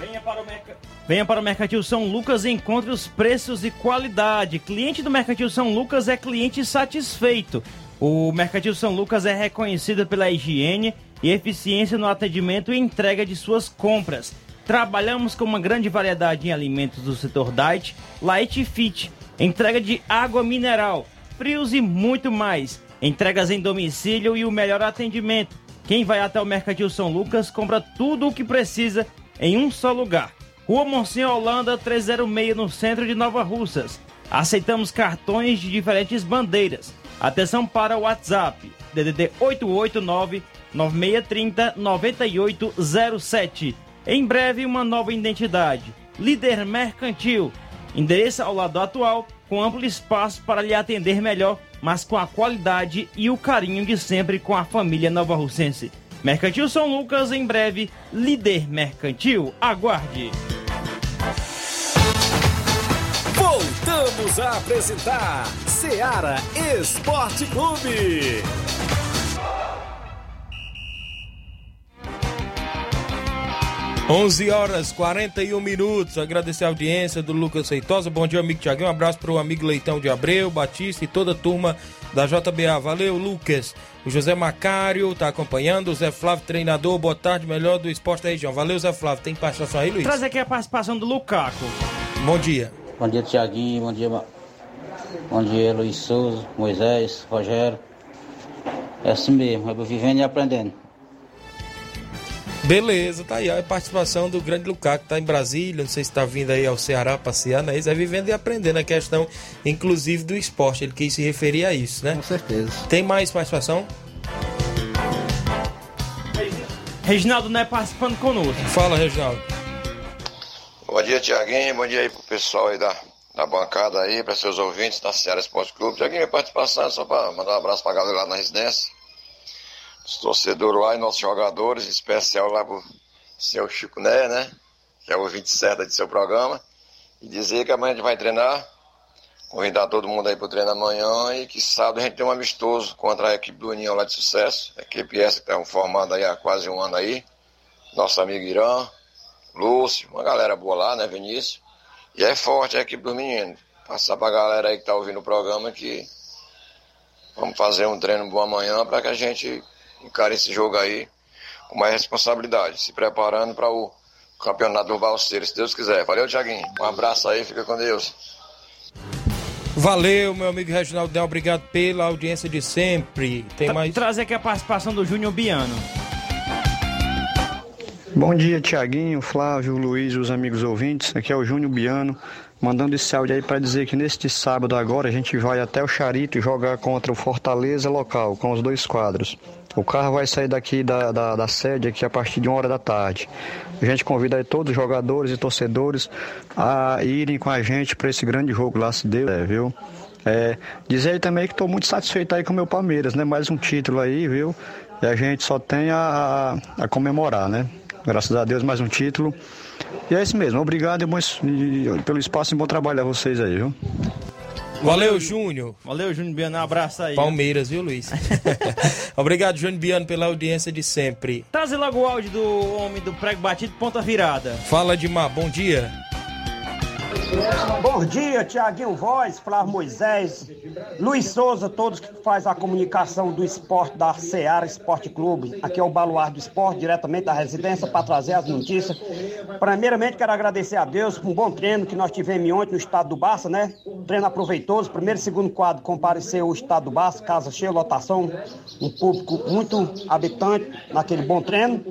Venha para, o Merca- Venha para o Mercantil São Lucas e encontre os preços e qualidade. Cliente do Mercantil São Lucas é cliente satisfeito. O Mercantil São Lucas é reconhecido pela higiene e eficiência no atendimento e entrega de suas compras. Trabalhamos com uma grande variedade em alimentos do setor diet, light fit, entrega de água mineral, frios e muito mais. Entregas em domicílio e o melhor atendimento. Quem vai até o Mercantil São Lucas compra tudo o que precisa em um só lugar. Rua Monsenhor Holanda 306 no centro de Nova Russas. Aceitamos cartões de diferentes bandeiras. Atenção para o WhatsApp DDD 889 9630 9807. Em breve uma nova identidade. Líder Mercantil. Endereço ao lado atual, com amplo espaço para lhe atender melhor, mas com a qualidade e o carinho de sempre com a família nova russense. Mercantil São Lucas, em breve, líder mercantil. Aguarde! Voltamos a apresentar Seara Esporte Clube. 11 horas 41 minutos. Agradecer a audiência do Lucas Feitosa. Bom dia, amigo Tiaguinho. Um abraço para o amigo Leitão de Abreu, Batista e toda a turma da JBA. Valeu, Lucas. O José Macário está acompanhando. O Zé Flávio, treinador. Boa tarde, melhor do esporte da região. Valeu, Zé Flávio. Tem participação aí, Luiz? Traz aqui a participação do Lucaco. Bom dia. Bom dia, Tiaguinho. Bom dia, bom dia, Luiz Souza, Moisés, Rogério. É assim mesmo, é vivendo e aprendendo. Beleza, tá aí a participação do grande Lukaku, que tá em Brasília, não sei se tá vindo aí ao Ceará passear, né? Isso é vivendo e aprendendo a questão, inclusive, do esporte. Ele quis se referir a isso, né? Com certeza. Tem mais participação? Reginaldo não é participando conosco. Fala, Reginaldo. Bom dia, Tiaguinho. Bom dia aí pro pessoal aí da, da bancada aí, para seus ouvintes da Ceará Esporte Clube. Tiaguinho, minha participação é só para mandar um abraço pra galera lá na residência. Os torcedores lá e nossos jogadores, em especial lá pro seu Chico Né, né? Que é o ouvinte certo de seu programa. E dizer que amanhã a gente vai treinar. Convidar todo mundo aí pro treino amanhã e que sábado a gente tem um amistoso contra a equipe do União lá de sucesso. A equipe essa que tá formada aí há quase um ano aí. Nosso amigo Irã, Lúcio, uma galera boa lá, né, Vinícius? E é forte a equipe dos meninos. Passar pra galera aí que tá ouvindo o programa que vamos fazer um treino bom amanhã para que a gente encare esse jogo aí com mais responsabilidade, se preparando para o campeonato do Balseiro, se Deus quiser. Valeu, Tiaguinho. Um abraço aí, fica com Deus. Valeu, meu amigo Reginaldo Del, obrigado pela audiência de sempre. Tem mais. Trazer aqui a participação do Júnior Biano. Bom dia, Tiaguinho, Flávio, Luiz e os amigos ouvintes. Aqui é o Júnior Biano, mandando esse áudio aí para dizer que neste sábado agora a gente vai até o Charito jogar contra o Fortaleza local, com os dois quadros. O carro vai sair daqui da, da, da sede aqui a partir de uma hora da tarde. A gente convida todos os jogadores e torcedores a irem com a gente para esse grande jogo lá, se Deus é, viu? É, dizer aí também que estou muito satisfeito aí com o meu Palmeiras, né? Mais um título aí, viu? E a gente só tem a, a comemorar, né? Graças a Deus, mais um título. E é isso mesmo. Obrigado e bom, e, pelo espaço e bom trabalho a vocês aí, viu? Valeu, Júnior. Valeu, Júnior Biano. Um abraço aí. Palmeiras, viu, Luiz? Obrigado, Júnior Biano, pela audiência de sempre. Trazer logo o áudio do homem do prego batido, ponta virada. Fala, Dimar. Bom dia. Bom dia, Tiaguinho Voz, Flávio Moisés, Luiz Souza, todos que faz a comunicação do esporte da Seara Esporte Clube. Aqui é o Baluar do Esporte, diretamente da residência, para trazer as notícias. Primeiramente, quero agradecer a Deus por um bom treino que nós tivemos ontem no estado do Barça, né? Treino aproveitoso. Primeiro e segundo quadro compareceu o estado do Barça, casa cheia, lotação, um público muito habitante naquele bom treino.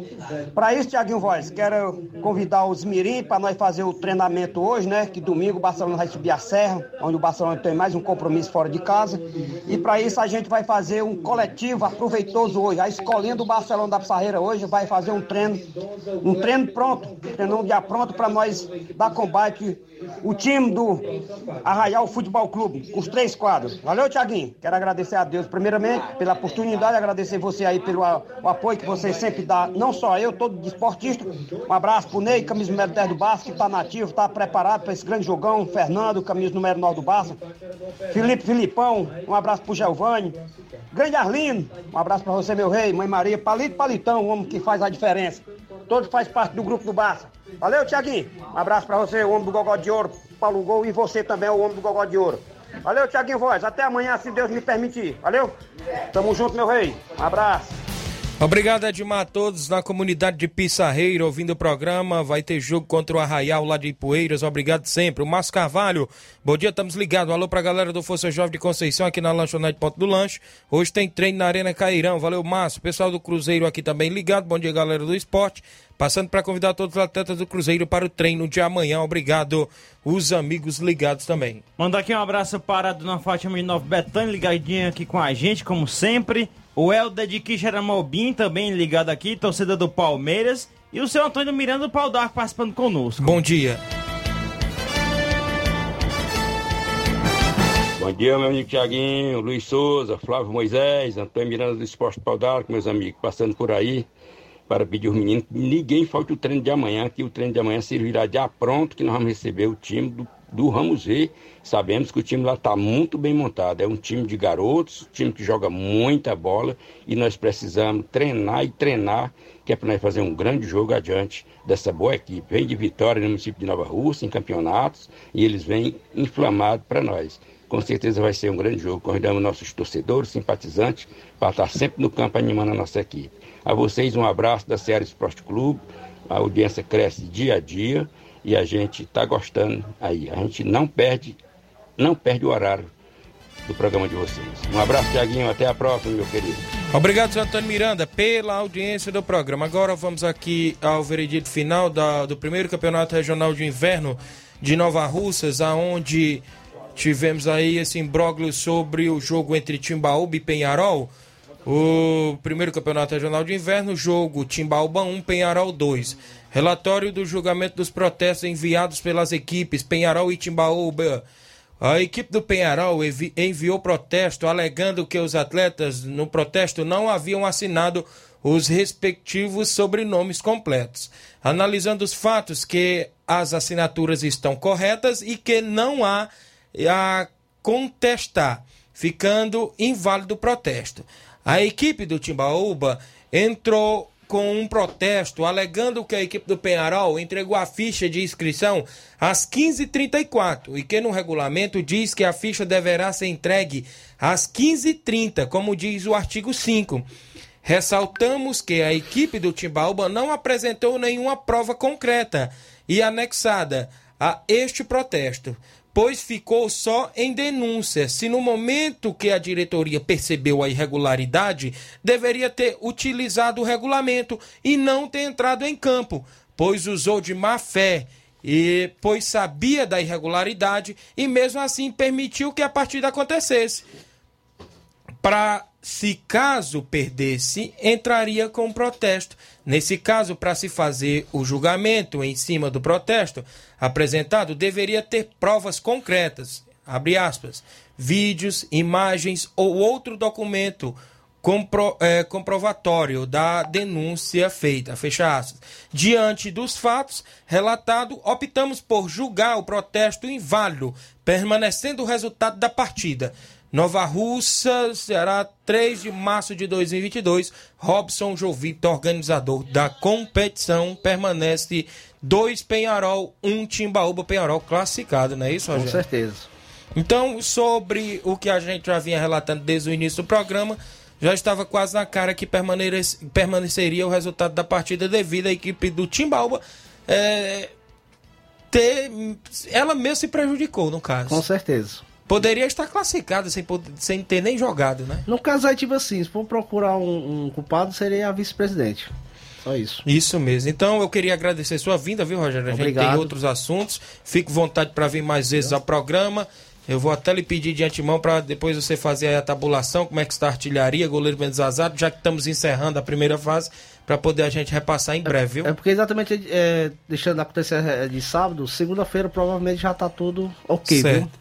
Para isso, Tiaguinho Voz, quero convidar os Mirim para nós fazer o treinamento hoje, né? Que domingo o Barcelona vai subir a serra, onde o Barcelona tem mais um compromisso fora de casa. E para isso a gente vai fazer um coletivo aproveitoso hoje. A escolinha do Barcelona da Pissarreira hoje vai fazer um treino, um treino pronto, um treino já pronto para nós dar combate o time do Arraial Futebol Clube, os três quadros. Valeu, Tiaguinho. Quero agradecer a Deus, primeiramente, pela oportunidade, agradecer você aí pelo a, apoio que você sempre dá, não só eu, todo desportista. Um abraço pro Ney, camisa número 10 do Barça, que tá nativo, tá preparado para esse grande jogão. Fernando, camisa número 9 do Barça. Felipe Filipão, um abraço pro Giovanni. Grande Arlino, um abraço para você, meu rei, mãe Maria. Palito Palitão, o homem que faz a diferença. Todos faz parte do grupo do Barça. Valeu, Tiaguinho. Um abraço pra você, o homem do Gogó de Ouro, Paulo Gol, e você também, o homem do Gogó de Ouro. Valeu, Tiaguinho Voz. Até amanhã, se Deus me permitir. Valeu? Tamo junto, meu rei. Um abraço. Obrigado, Edmar, a todos na comunidade de Pissarreira ouvindo o programa. Vai ter jogo contra o Arraial lá de Ipueiras. Obrigado sempre. O Márcio Carvalho, bom dia, estamos ligados. Alô pra galera do Força Jovem de Conceição aqui na Lanchonete Ponto do Lanche. Hoje tem treino na Arena Cairão. Valeu, Márcio. Pessoal do Cruzeiro aqui também ligado. Bom dia, galera do esporte. Passando para convidar todos os atletas do Cruzeiro para o treino de amanhã. Obrigado, os amigos ligados também. Mandar aqui um abraço para a dona Fátima de Nova Betânia, ligadinha aqui com a gente, como sempre. O Helder de Quixeramobim também ligado aqui, torcedor do Palmeiras. E o seu Antônio Miranda do Pau d'Arco participando conosco. Bom dia. Bom dia, meu amigo Tiaguinho, Luiz Souza, Flávio Moisés, Antônio Miranda do Esporte Pau d'Arco, meus amigos, passando por aí para pedir aos meninos que ninguém falte o treino de amanhã, que o treino de amanhã servirá já pronto, que nós vamos receber o time do, do Ramos V. Sabemos que o time lá está muito bem montado. É um time de garotos, um time que joga muita bola e nós precisamos treinar e treinar, que é para nós fazer um grande jogo adiante dessa boa equipe. Vem de vitória no município de Nova Rússia, em campeonatos, e eles vêm inflamados para nós. Com certeza vai ser um grande jogo. Convidamos nossos torcedores, simpatizantes, para estar sempre no campo animando a nossa equipe. A vocês um abraço da Ceará Esporte Clube. A audiência cresce dia a dia e a gente está gostando aí. A gente não perde, não perde o horário do programa de vocês. Um abraço, Tiaguinho. Até a próxima, meu querido. Obrigado, senhor Antônio Miranda, pela audiência do programa. Agora vamos aqui ao veredito final da, do primeiro campeonato regional de inverno de Nova Russas, aonde tivemos aí esse imbróglio sobre o jogo entre Timbaúba e Penharol. O primeiro campeonato regional de inverno, jogo Timbaúba 1, Penharol 2. Relatório do julgamento dos protestos enviados pelas equipes Penharol e Timbaúba. A equipe do Penharol envi- enviou protesto alegando que os atletas no protesto não haviam assinado os respectivos sobrenomes completos. Analisando os fatos que as assinaturas estão corretas e que não há a contestar, ficando inválido o protesto. A equipe do Timbaúba entrou com um protesto alegando que a equipe do Penharol entregou a ficha de inscrição às 15h34 e que no regulamento diz que a ficha deverá ser entregue às 15h30, como diz o artigo 5. Ressaltamos que a equipe do Timbaúba não apresentou nenhuma prova concreta e anexada a este protesto, pois ficou só em denúncia. Se no momento que a diretoria percebeu a irregularidade, deveria ter utilizado o regulamento e não ter entrado em campo, pois usou de má fé e pois sabia da irregularidade e mesmo assim permitiu que a partida acontecesse para se caso perdesse, entraria com protesto. Nesse caso, para se fazer o julgamento em cima do protesto apresentado, deveria ter provas concretas, aspas, vídeos, imagens ou outro documento compro- eh, comprovatório da denúncia feita, fecha aspas. Diante dos fatos relatados, optamos por julgar o protesto inválido, permanecendo o resultado da partida. Nova Russa, Ceará, 3 de março de 2022. Robson Jovito, organizador da competição, permanece 2 Penharol, 1 um Timbaúba Penharol classificado, não é isso, Com Rogério? certeza. Então, sobre o que a gente já vinha relatando desde o início do programa, já estava quase na cara que permanece- permaneceria o resultado da partida devido à equipe do Timbaúba é, ter. Ela mesmo se prejudicou, no caso. Com certeza. Poderia estar classificada sem, sem ter nem jogado, né? No caso aí, tipo assim, se for procurar um, um culpado, seria a vice-presidente. Só isso. Isso mesmo. Então eu queria agradecer sua vinda, viu, Rogério? A gente Obrigado. tem outros assuntos. Fique à vontade para vir mais vezes ao programa. Eu vou até lhe pedir de antemão para depois você fazer aí a tabulação, como é que está a artilharia, goleiro menos azado, já que estamos encerrando a primeira fase, para poder a gente repassar em breve, viu? É porque exatamente, é, deixando acontecer é, de sábado, segunda-feira provavelmente já tá tudo ok, Certo. viu?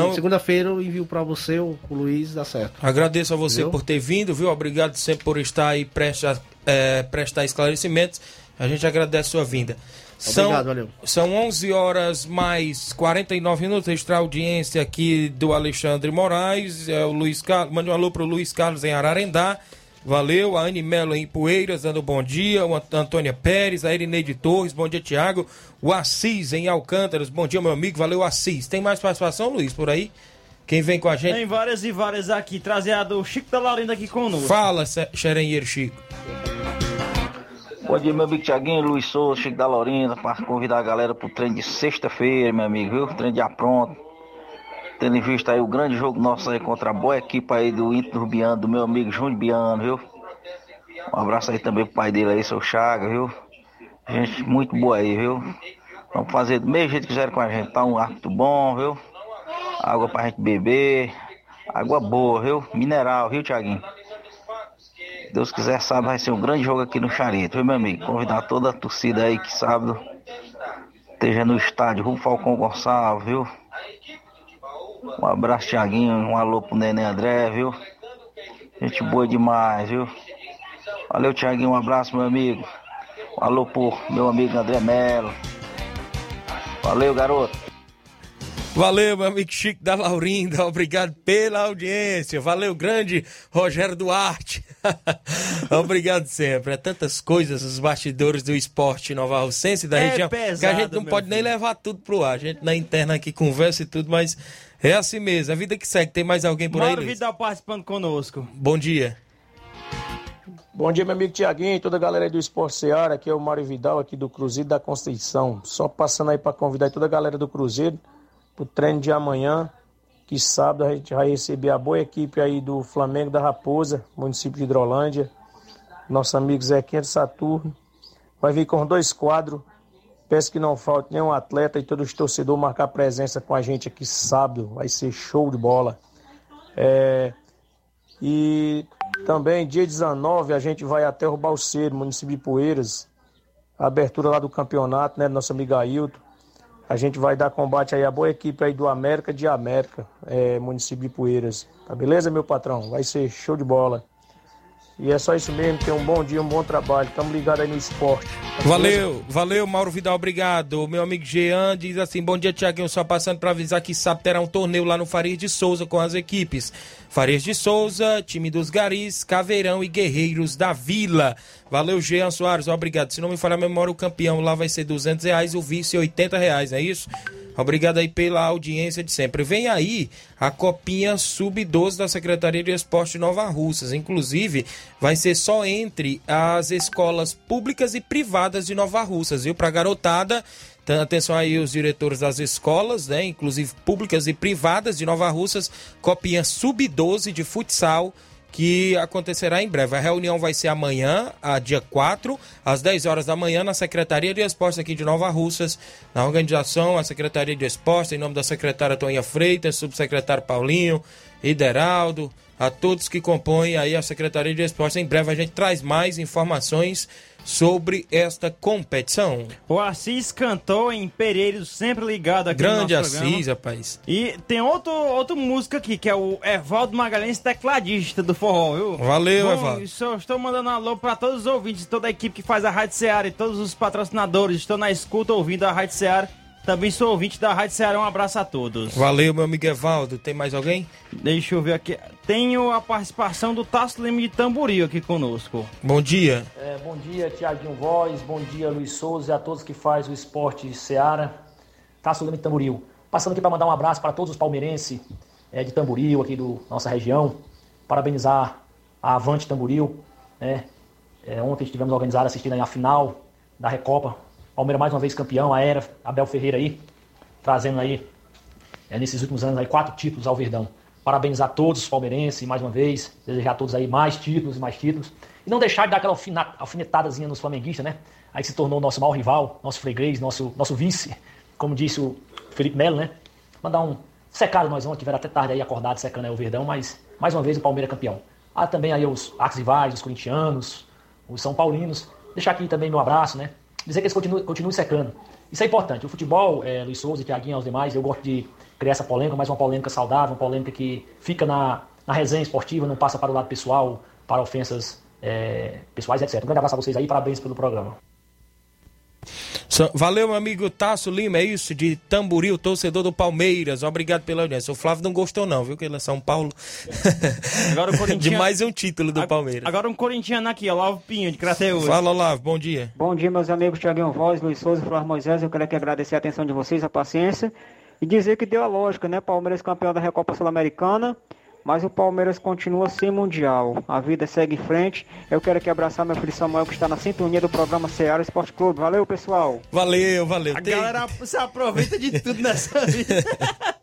Então- Segunda-feira eu envio pra você, o, o Luiz, dá certo. Agradeço a você Viu? por ter vindo, viu? Obrigado sempre por estar aí prestes a é, prestar esclarecimentos. A gente agradece a sua vinda. São, Obrigado, valeu. São 11 horas mais 49 minutos. Extra audiência aqui do Alexandre Moraes. É, o Luiz Carlos, mande um alô pro Luiz Carlos em Ararendá. Valeu. A Anne Melo em Poeiras, dando bom dia. O Ant- Antônia Pérez, a Erineide Torres, bom dia, Tiago. O Assis em Alcântaras, bom dia, meu amigo. Valeu, Assis. Tem mais participação, Luiz, por aí? Quem vem com a gente? Tem várias e várias aqui. Trazer a do Chico da Laurinda aqui conosco. Fala, Xerenheiro Chico. Bom dia, meu amigo Tiaguinho, Luiz Souza, Chico da Laurinda, para convidar a galera pro treino de sexta-feira, meu amigo, viu? Treino já pronto. Tendo em vista aí o grande jogo nosso aí contra a boa equipe aí do Inter do Rubiano, do meu amigo Júnior Biano, viu? Um abraço aí também pro pai dele aí, seu Chaga, viu? Gente muito boa aí, viu? Vamos fazer do mesmo jeito que fizeram com a gente, tá um árbitro bom, viu? Água pra gente beber, água boa, viu? Mineral, viu, Tiaguinho? Deus quiser, sábado vai ser um grande jogo aqui no Charito, viu, meu amigo? Convidar toda a torcida aí que sábado esteja no estádio Rua Falcão Gonçalves, viu? Um abraço, Tiaguinho. Um alô pro Neném André, viu? Gente boa demais, viu? Valeu, Tiaguinho. Um abraço, meu amigo. Um alô pro meu amigo André Melo. Valeu, garoto. Valeu, meu amigo Chico da Laurinda. Obrigado pela audiência. Valeu, grande Rogério Duarte. Obrigado sempre. É tantas coisas, os bastidores do esporte nova Alcense da É região, que a pesado, gente não pode nem levar tudo pro ar. A gente na interna aqui conversa e tudo, mas é assim mesmo. A vida que segue. Tem mais alguém por aí, Mauro? Vidal participando conosco. Bom dia. Bom dia, meu amigo Tiaguinho e toda a galera aí do Esporte Seara. Aqui é o Mário Vidal, aqui do Cruzeiro da Conceição. Só passando aí para convidar toda a galera do Cruzeiro pro treino de amanhã, que sábado a gente vai receber a boa equipe aí do Flamengo da Raposa, município de Hidrolândia. Nosso amigo Zequinha de Saturno. Vai vir com dois quadros. Peço que não falte nenhum atleta e todos os torcedores marcar presença com a gente aqui sábado. Vai ser show de bola. É, e também, dia 19, a gente vai até o Balseiro, município de Poeiras. A abertura lá do campeonato, né? do Nosso amigo Ailton. A gente vai dar combate aí à boa equipe aí do América de América, é, município de Poeiras. Tá beleza, meu patrão? Vai ser show de bola. E é só isso mesmo, tenha um bom dia, um bom trabalho. Tamo ligado aí no esporte. Tá Valeu, beleza? valeu, Mauro Vidal, obrigado. Meu amigo Jean diz assim: bom dia, Tiaguinho. Só passando para avisar que sábado terá um torneio lá no Farias de Souza com as equipes. Farias de Souza, time dos Garis, Caveirão e Guerreiros da Vila. Valeu, Jean Soares, obrigado. Se não me falhar a memória, o campeão lá vai ser 200 reais o vice 80 reais, não é isso? Obrigado aí pela audiência de sempre. Vem aí a copinha sub-12 da Secretaria de Esporte de Nova Russas. Inclusive, vai ser só entre as escolas públicas e privadas de Nova Russas, viu? Pra garotada. Atenção aí os diretores das escolas, né? Inclusive públicas e privadas de Nova Russas. Copinha sub-12 de futsal que acontecerá em breve. A reunião vai ser amanhã, a dia 4, às 10 horas da manhã, na Secretaria de Esportes aqui de Nova Russas, na organização, a Secretaria de Esportes, em nome da secretária Toninha Freitas, subsecretário Paulinho, Ideraldo, a todos que compõem aí a Secretaria de Esportes. Em breve a gente traz mais informações sobre esta competição. O Assis cantou em Pereiros, sempre ligado aqui Grande no nosso programa. Assis, rapaz. E tem outro, outro músico aqui, que é o Evaldo Magalhães, tecladista do forró, viu? Valeu, Bom, Evaldo. Só estou mandando um alô para todos os ouvintes, toda a equipe que faz a Rádio Seara e todos os patrocinadores estão na escuta ouvindo a Rádio Seara. Também sou ouvinte da Rádio Seara, um abraço a todos. Valeu, meu amigo Evaldo. Tem mais alguém? Deixa eu ver aqui. Tenho a participação do Tasso Lima de Tamboril aqui conosco. Bom dia. É, bom dia, Tiaguinho Voz, bom dia, Luiz Souza e a todos que faz o esporte Seara. Tasso Lima de Tamboril. Passando aqui para mandar um abraço para todos os palmeirenses é, de Tamboril, aqui do nossa região. Parabenizar a Avante Tamboril. Né? É, ontem estivemos organizados assistindo aí a final da Recopa. Palmeiras mais uma vez campeão, a Era, Abel Ferreira aí, trazendo aí, é, nesses últimos anos, aí, quatro títulos ao Verdão. Parabenizar todos os palmeirenses mais uma vez, desejar a todos aí mais títulos e mais títulos. E não deixar de dar aquela alfinetadazinha nos flamenguistas, né? Aí que se tornou nosso maior rival, nosso freguês, nosso, nosso vice, como disse o Felipe Melo, né? Mandar um secado nós vamos, tiveram até tarde aí acordado secando aí o Verdão, mas mais uma vez o Palmeiras campeão. Há também aí os arquivais, os corintianos, os São Paulinos. Deixar aqui também meu abraço, né? Dizer que eles continuem, continuem secando. Isso é importante. O futebol, é, Luiz Souza, Tiaguinho e os demais, eu gosto de criar essa polêmica, mas uma polêmica saudável, uma polêmica que fica na, na resenha esportiva, não passa para o lado pessoal, para ofensas é, pessoais, etc. Um grande abraço a vocês aí, parabéns pelo programa. Valeu, meu amigo Tasso Lima, é isso, de Tamboril, torcedor do Palmeiras. Obrigado pela audiência. O Flávio não gostou, não, viu? Que ele é São Paulo. Agora o Corinthians- De mais um título do Palmeiras. Agora um corintiano aqui, ó, Olavo Pinho, de Crateus. Fala, Olavo, bom dia. Bom dia, meus amigos Tiaguinho Voz, Luiz Souza e Flávio Moisés. Eu quero aqui agradecer a atenção de vocês, a paciência e dizer que deu a lógica, né? Palmeiras campeão da Recopa Sul-Americana, mas o Palmeiras continua sem Mundial. A vida segue em frente. Eu quero aqui abraçar meu filho Samuel, que está na sintonia do programa Ceará Esporte Clube. Valeu, pessoal. Valeu, valeu. A galera se aproveita de tudo nessa vida.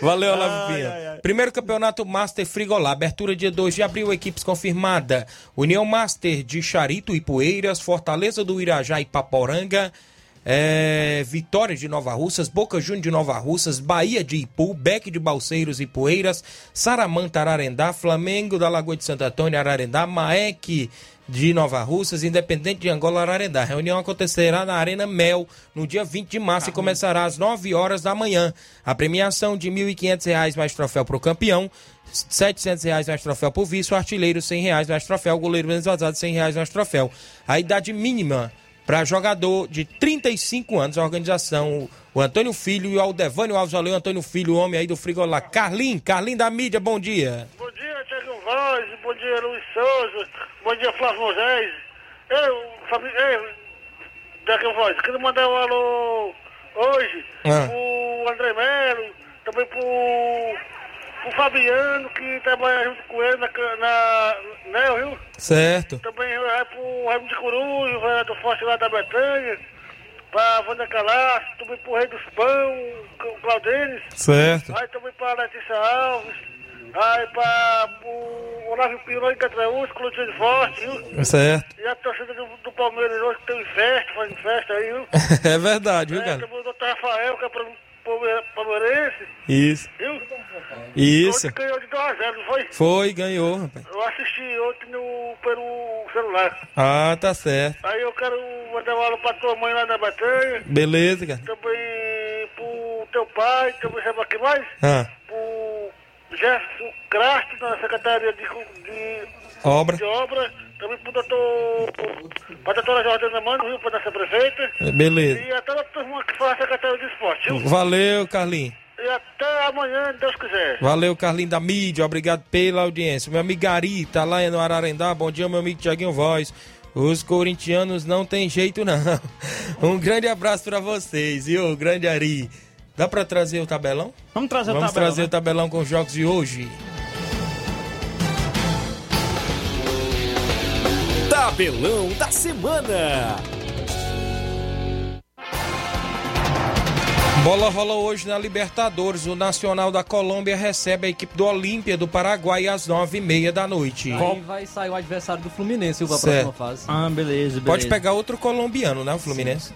Valeu, Olavo Pinho. Primeiro campeonato Master Frigolá, abertura dia 2 de abril, equipes confirmada. União Master de Charito e Poeiras, Fortaleza do Irajá e Paporanga, é, Vitória de Nova Russas, Boca Juniors de Nova Russas, Bahia de Ipu, Beck de Balseiros e Poeiras, Saramanta Ararendá, Flamengo da Lagoa de Santo Antônio Ararendá, Maek de Nova Russas, Independente de Angola Ararendá. A reunião acontecerá na Arena Mel no dia 20 de março e começará às 9 horas da manhã. A premiação de R$ 1.500 mais troféu para o campeão, 700 reais mais troféu para o vice, o artilheiro 100 reais mais troféu, o goleiro menos vazado 100 reais mais troféu. A idade mínima para jogador de 35 anos, a organização, o Antônio Filho e o Aldevânio Alves, valeu, Antônio Filho, o homem aí do Frigolá. Carlin, Carlin da mídia, bom dia. Bom dia, Tiago Voz, bom dia, Luiz Souza, bom dia, Flávio Moisés. Eu, família, eu, Tiago Voz, quero mandar um alô hoje Ah. pro André Melo, também pro, pro Fabiano, que trabalha junto com ele na, na né, viu? Certo. Também vai pro Raimundo de Coruja, o vereador forte lá da Bretanha. pra Wanda Calaço, também pro Rei dos Pão, o Claudênis. Certo. Aí também pra Letícia Alves. Aí pra o Olávio Pironi Catraúz, Clotilde Forte, viu? Certo. E a torcida do, do Palmeiras hoje que tem festa, fazendo festa aí, viu? É verdade, viu, É, cara? também o doutor Rafael, que é pra- palmeirense, Isso. viu? Isso. Ontem ganhou de 2 a 0 não foi? Foi, ganhou, rapaz. Eu assisti ontem no, pelo celular. Ah, tá certo. Aí eu quero mandar uma aula pra tua mãe lá na Batanha. Beleza, cara. Também pro teu pai, também sabe aqui mais? Ah, Pro Gerson Crasto, na Secretaria de, de, Obra. de Obra. Também pro doutor. Pra doutora Jordana Mano, viu? Pra nossa prefeita. beleza. E até a turma que faz a Secretaria de Esporte, viu? Valeu, Carlinhos. E até amanhã, Deus quiser. Valeu, Carlinhos da mídia. Obrigado pela audiência. Meu amigo Gari tá lá no Ararendá. Bom dia, meu amigo Tiaguinho Voz. Os corintianos não tem jeito, não. Um grande abraço pra vocês, viu? Grande Ari. Dá pra trazer o tabelão? Vamos trazer o Vamos tabelão, trazer né? o tabelão com os jogos de hoje. Tabelão da semana. Bola rola hoje na Libertadores. O Nacional da Colômbia recebe a equipe do Olímpia do Paraguai às nove e meia da noite. Aí vai sair o adversário do Fluminense pra Certo. próxima fase. Ah, beleza, beleza. Pode pegar outro colombiano, né? O Fluminense.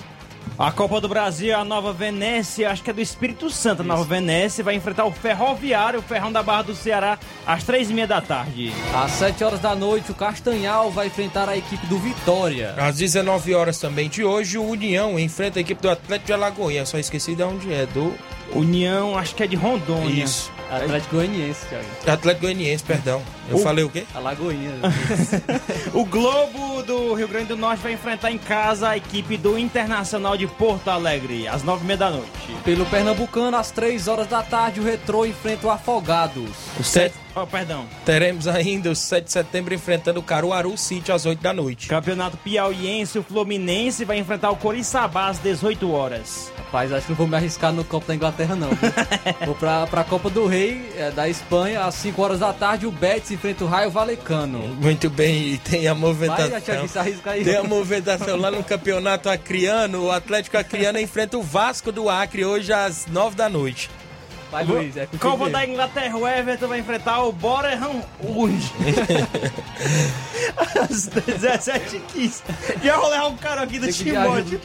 A Copa do Brasil, a Nova Venécia, acho que é do Espírito Santo, a Nova Venécia, vai enfrentar o Ferroviário, o Ferrão da Barra do Ceará, às três e meia da tarde. Às 7 horas da noite, o Castanhal vai enfrentar a equipe do Vitória. Às 19 horas também de hoje, o União enfrenta a equipe do Atlético de Alagoinha. Só esqueci de onde é, do União, acho que é de Rondônia. Isso. Atlético Goianiense, Thiago. Atlético Goianiense, perdão. Eu O- falei o quê? Alagoinha. O Globo do Rio Grande do Norte vai enfrentar em casa a equipe do Internacional de Porto Alegre, às nove e meia da noite. Pelo Pernambucano, às 3 horas da tarde, o Retrô enfrenta o Afogados. O set... Oh, perdão. Teremos ainda o 7 de setembro enfrentando o Caruaru City às 8 da noite. Campeonato Piauiense, o Fluminense vai enfrentar o Coriçaba às 18 horas. Rapaz, acho que não vou me arriscar no Copa da Inglaterra, não. vou pra, pra Copa do Rei, é, da Espanha, às 5 horas da tarde, o Betis enfrenta o Raio Valecano. Muito bem, e tem a movimentação. Vai, Thiago, se arrisca aí. Tem a movimentação lá no campeonato acriano. O Atlético Acriano enfrenta o Vasco do Acre hoje às 9 da noite. Vai, Luiz, é Copa da Inglaterra, o Everton vai enfrentar o Boreham hoje. às 17h15. Já vou levar um cara aqui do Timóteo.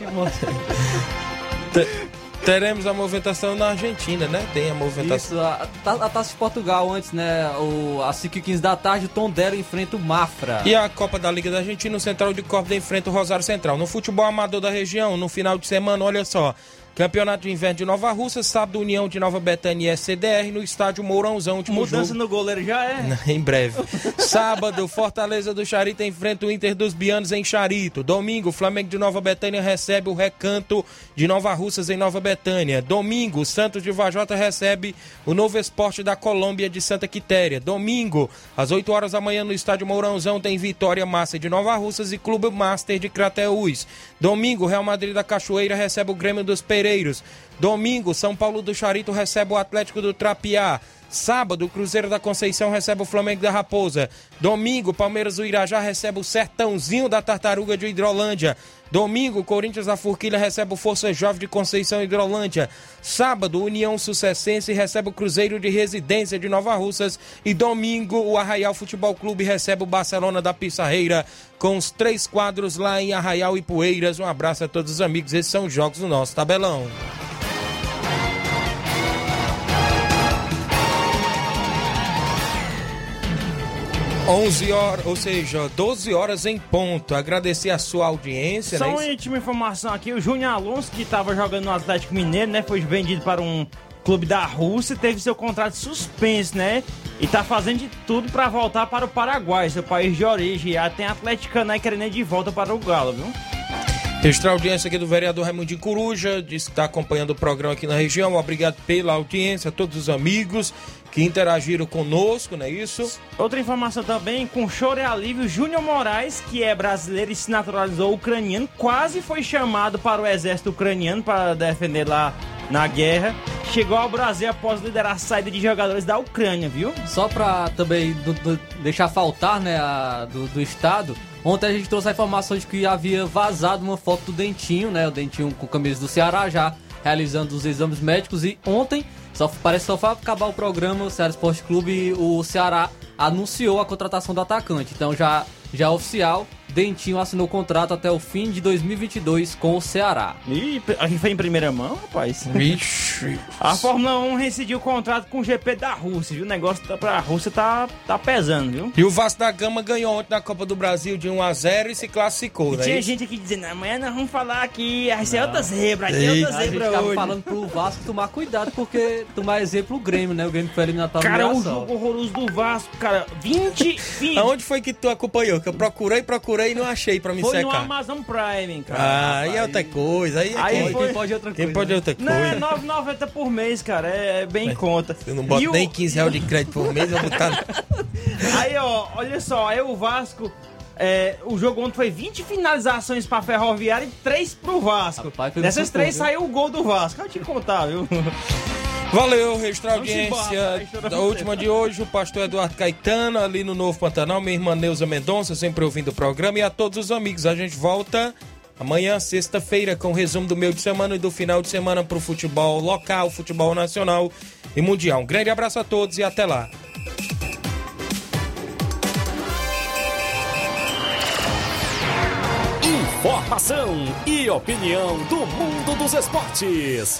Te- Teremos a movimentação na Argentina, né? Tem a movimentação. Isso, a, a, a Taça de Portugal antes, né? O, às 5h15 da tarde, o Tondela enfrenta o Mafra. E a Copa da Liga da Argentina, o Central de Córdoba enfrenta o Rosário Central. No futebol amador da região, no final de semana, olha só. Campeonato de Inverno de Nova Russa, sábado União de Nova Betânia e SCDR no estádio Mourãozão. Último Mudança jogo. no goleiro já é. em breve. Sábado, Fortaleza do Charito enfrenta o Inter dos Bianos em Charito. Domingo, Flamengo de Nova Betânia recebe o Recanto de Nova Russas em Nova Betânia. Domingo, Santos de Vajota recebe o Novo Esporte da Colômbia de Santa Quitéria. Domingo, às 8 horas da manhã no estádio Mourãozão tem Vitória Massa de Nova Russas e Clube Master de Crateús. Domingo, Real Madrid da Cachoeira recebe o Grêmio dos Pereiros. Domingo, São Paulo do Charito recebe o Atlético do Trapiá. Sábado, o Cruzeiro da Conceição recebe o Flamengo da Raposa. Domingo, Palmeiras do Irajá recebe o Sertãozinho da Tartaruga de Hidrolândia. Domingo, Corinthians da Forquilha recebe o Força Jovem de Conceição Hidrolândia. Sábado, União Sucessense recebe o Cruzeiro de Residência de Nova Russas. E domingo, o Arraial Futebol Clube recebe o Barcelona da Pissarreira com os três quadros lá em Arraial e Poeiras. Um abraço a todos os amigos. Esses são os jogos do nosso tabelão. Onze horas, ou seja, 12 horas em ponto. Agradecer a sua audiência, Só né? uma última informação aqui, o Júnior Alonso, que estava jogando no Atlético Mineiro, né? Foi vendido para um clube da Rússia, teve seu contrato suspenso, né? E tá fazendo de tudo para voltar para o Paraguai, seu país de origem. Já tem atleticano aí querendo ir de volta para o Galo, viu? Registrar a audiência aqui do vereador Raimundo Coruja, diz que está acompanhando o programa aqui na região. Obrigado pela audiência, a todos os amigos que interagiram conosco, não é isso? Outra informação também, com choro e alívio, Júnior Moraes, que é brasileiro e se naturalizou ucraniano, quase foi chamado para o exército ucraniano para defender lá na guerra. chegou ao Brasil após liderar a saída de jogadores da Ucrânia, viu? Só pra também do- do- deixar faltar, né, a- do, do estado, ontem a gente trouxe a informação de que havia vazado uma foto do Dentinho, né, o Dentinho com camisa do Ceará já realizando os exames médicos e ontem, só, parece só foi acabar o programa, o Ceará Esporte Clube, o Ceará anunciou a contratação do atacante, então já, já é oficial, Dentinho assinou o contrato até o fim de 2022 com o Ceará. Ih, aqui foi em primeira mão, rapaz. Vixe. A Fórmula 1 rescindiu o contrato com o GP da Rússia, viu? O negócio tá, pra Rússia tá, tá pesando, viu? E o Vasco da Gama ganhou ontem na Copa do Brasil de 1 a 0 e se classificou, né? tinha gente aqui dizendo, amanhã nós vamos falar aqui, vai ser outra zebra, vai ter outra A gente zebra tava hoje. falando pro Vasco tomar cuidado, porque tomar exemplo o Grêmio, né? O Grêmio foi eliminado pra Cara, o humilhação. jogo horroroso do Vasco, cara, 20... 20 Aonde foi que tu acompanhou? Que eu procurei, procurei e não achei pra me foi no secar. Amazon Prime, cara. Ah, aí é outra coisa. Aí, é Aí quem- foi- Quem pode outra Quem coisa. pode outra Não, é coisa? 9,90 por mês, cara, é bem em conta. Eu não boto E o- nem 15 reais de crédito por mês, eu vou botar. Aí, ó, olha só, aí o Vasco. é, o jogo ontem foi 20 finalizações pra Ferroviária e 3 pro Vasco. Rapaz, foi Dessas muito 3 bom, viu? saiu o gol do Vasco. Eu te contar, viu? Valeu, registrar a audiência da o última de hoje, o pastor Eduardo Caetano, ali no Novo Pantanal, minha irmã Neuza Mendonça, sempre ouvindo o programa, e a todos os amigos. A gente volta amanhã, sexta-feira, com o resumo do meio de semana e do final de semana pro futebol local, futebol nacional e mundial. Um grande abraço a todos e até lá. Informação e opinião do mundo dos esportes.